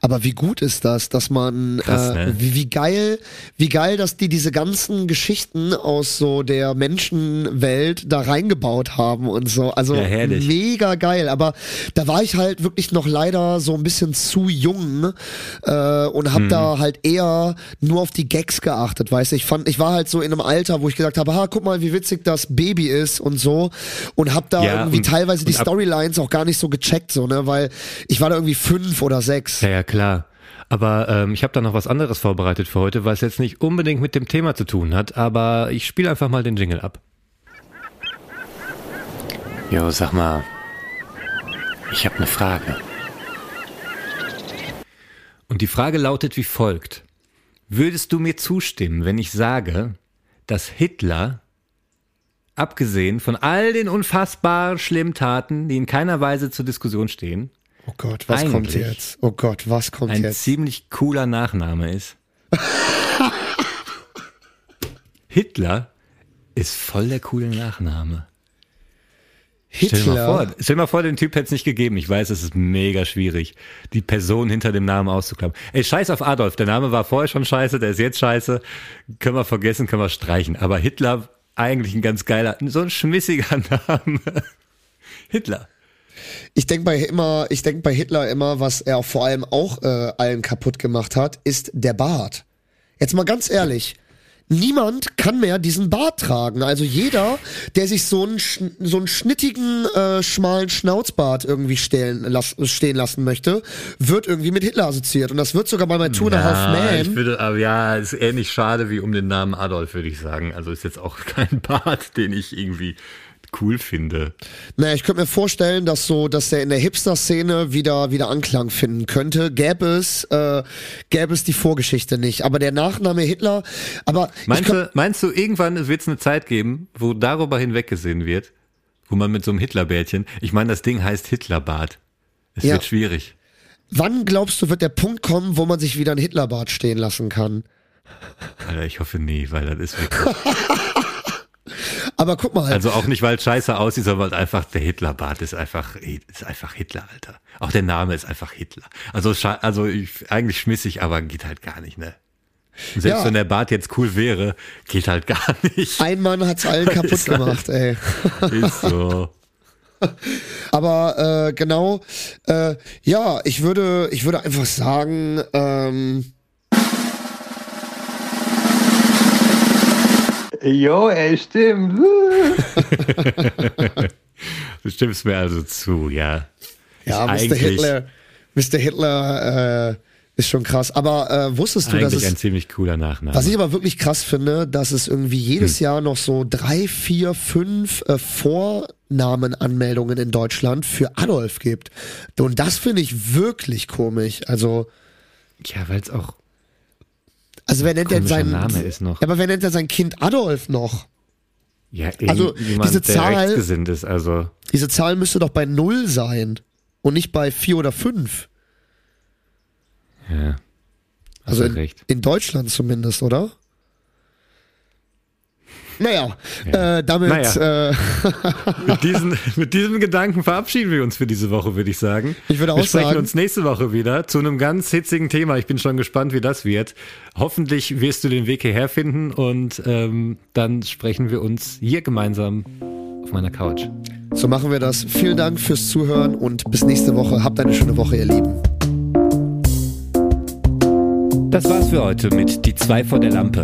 Aber wie gut ist das, dass man, Krass, äh, ne? wie, wie geil, wie geil, dass die diese ganzen Geschichten aus so der Menschenwelt da reingebaut haben und so. Also Ja, mega geil. Aber da war ich halt wirklich noch leider so ein bisschen zu jung äh, und habe Mhm. da halt eher nur auf die Gags geachtet, weißt du. Ich fand, ich war halt so in einem Alter, wo ich gesagt habe, ha, guck mal, wie witzig das Baby ist und so und habe da Ja, irgendwie und- teilweise die und ab- Storylines auch gar nicht so gecheckt, so ne, weil ich war da irgendwie fünf oder sechs. Ja, ja, klar. Aber ähm, ich habe da noch was anderes vorbereitet für heute, was jetzt nicht unbedingt mit dem Thema zu tun hat, aber ich spiele einfach mal den Jingle ab. Jo, sag mal, ich habe eine Frage. Und die Frage lautet wie folgt. Würdest du mir zustimmen, wenn ich sage, dass Hitler, abgesehen von all den unfassbar schlimmen Taten, die in keiner Weise zur Diskussion stehen, Oh Gott, was kommt jetzt? Oh Gott, was kommt ein jetzt? ziemlich cooler Nachname ist. Hitler ist voll der coole Nachname. Stell dir mal vor, Hitler. stell dir mal vor, den Typ hätte es nicht gegeben. Ich weiß, es ist mega schwierig, die Person hinter dem Namen auszuklappen. Ey, scheiß auf Adolf. Der Name war vorher schon scheiße, der ist jetzt scheiße. Können wir vergessen, können wir streichen. Aber Hitler, eigentlich ein ganz geiler, so ein schmissiger Name. Hitler. Ich denke bei immer, ich denk bei Hitler immer, was er vor allem auch äh, allen kaputt gemacht hat, ist der Bart. Jetzt mal ganz ehrlich. Niemand kann mehr diesen Bart tragen. Also jeder, der sich so einen, so einen schnittigen, äh, schmalen Schnauzbart irgendwie stellen, las stehen lassen möchte, wird irgendwie mit Hitler assoziiert. Und das wird sogar bei My Two and a Half ich Man. würde, aber ja, ist ähnlich schade wie um den Namen Adolf, würde ich sagen. Also ist jetzt auch kein Bart, den ich irgendwie cool finde. Naja, ich könnte mir vorstellen, dass so, dass der in der Hipster-Szene wieder, wieder Anklang finden könnte. Gäbe es, äh, gäbe es die Vorgeschichte nicht. Aber der Nachname Hitler, aber Meinst du, meinst du, irgendwann wird es eine Zeit geben, wo darüber hinweggesehen wird, wo man mit so einem Hitlerbärtchen, ich meine, das Ding heißt Hitlerbart. Es Ja. wird schwierig. wann glaubst du, wird der Punkt kommen, wo man sich wieder ein Hitlerbart stehen lassen kann? Alter, ich hoffe nie, weil das ist wirklich. Aber guck mal, Also auch nicht, weil es scheiße aussieht, sondern weil einfach der Hitlerbart ist einfach, ist einfach Hitler, Alter. Auch der Name ist einfach Hitler. Also, also ich, eigentlich schmissig, aber geht halt gar nicht, ne? Selbst Ja. wenn der Bart jetzt cool wäre, geht halt gar nicht. ein Mann hat's allen kaputt Ist halt- gemacht, ey. Ist so. Aber äh, genau, äh, ja, ich würde, ich würde einfach sagen, ähm, Jo, ey, stimmt. Du stimmst mir also zu, ja. ja, Ist Mr. Hitler, Mr. Hitler äh, ist schon krass. Aber äh, wusstest du, dass Eigentlich es ein ziemlich cooler Nachname. Was ich aber wirklich krass finde, dass es irgendwie jedes Jahr noch so drei, vier, fünf äh, Vornamenanmeldungen in Deutschland für Adolf gibt. Und das finde ich wirklich komisch. Also, ja, weil es auch also wer nennt denn sein Name ist noch. Ja, aber wer nennt denn sein Kind Adolf noch? ja, Also, diese Zahl- ist, also Diese Zahl müsste doch bei null sein und nicht bei vier oder fünf. ja. Also in, in Deutschland zumindest, oder? Naja, Ja. Äh, damit Naja. Äh, Mit, diesen, mit diesem Gedanken verabschieden wir uns für diese Woche, würde ich sagen. Ich würde wir auch sprechen sagen- uns nächste Woche wieder zu einem ganz hitzigen Thema. Ich bin schon gespannt, wie das wird. Hoffentlich wirst du den Weg hierher finden und ähm, dann sprechen wir uns hier gemeinsam auf meiner Couch. so machen wir das. Vielen Dank fürs Zuhören und bis nächste Woche. Habt eine schöne Woche, ihr Lieben. Das war's für heute mit Die zwei vor der Lampe.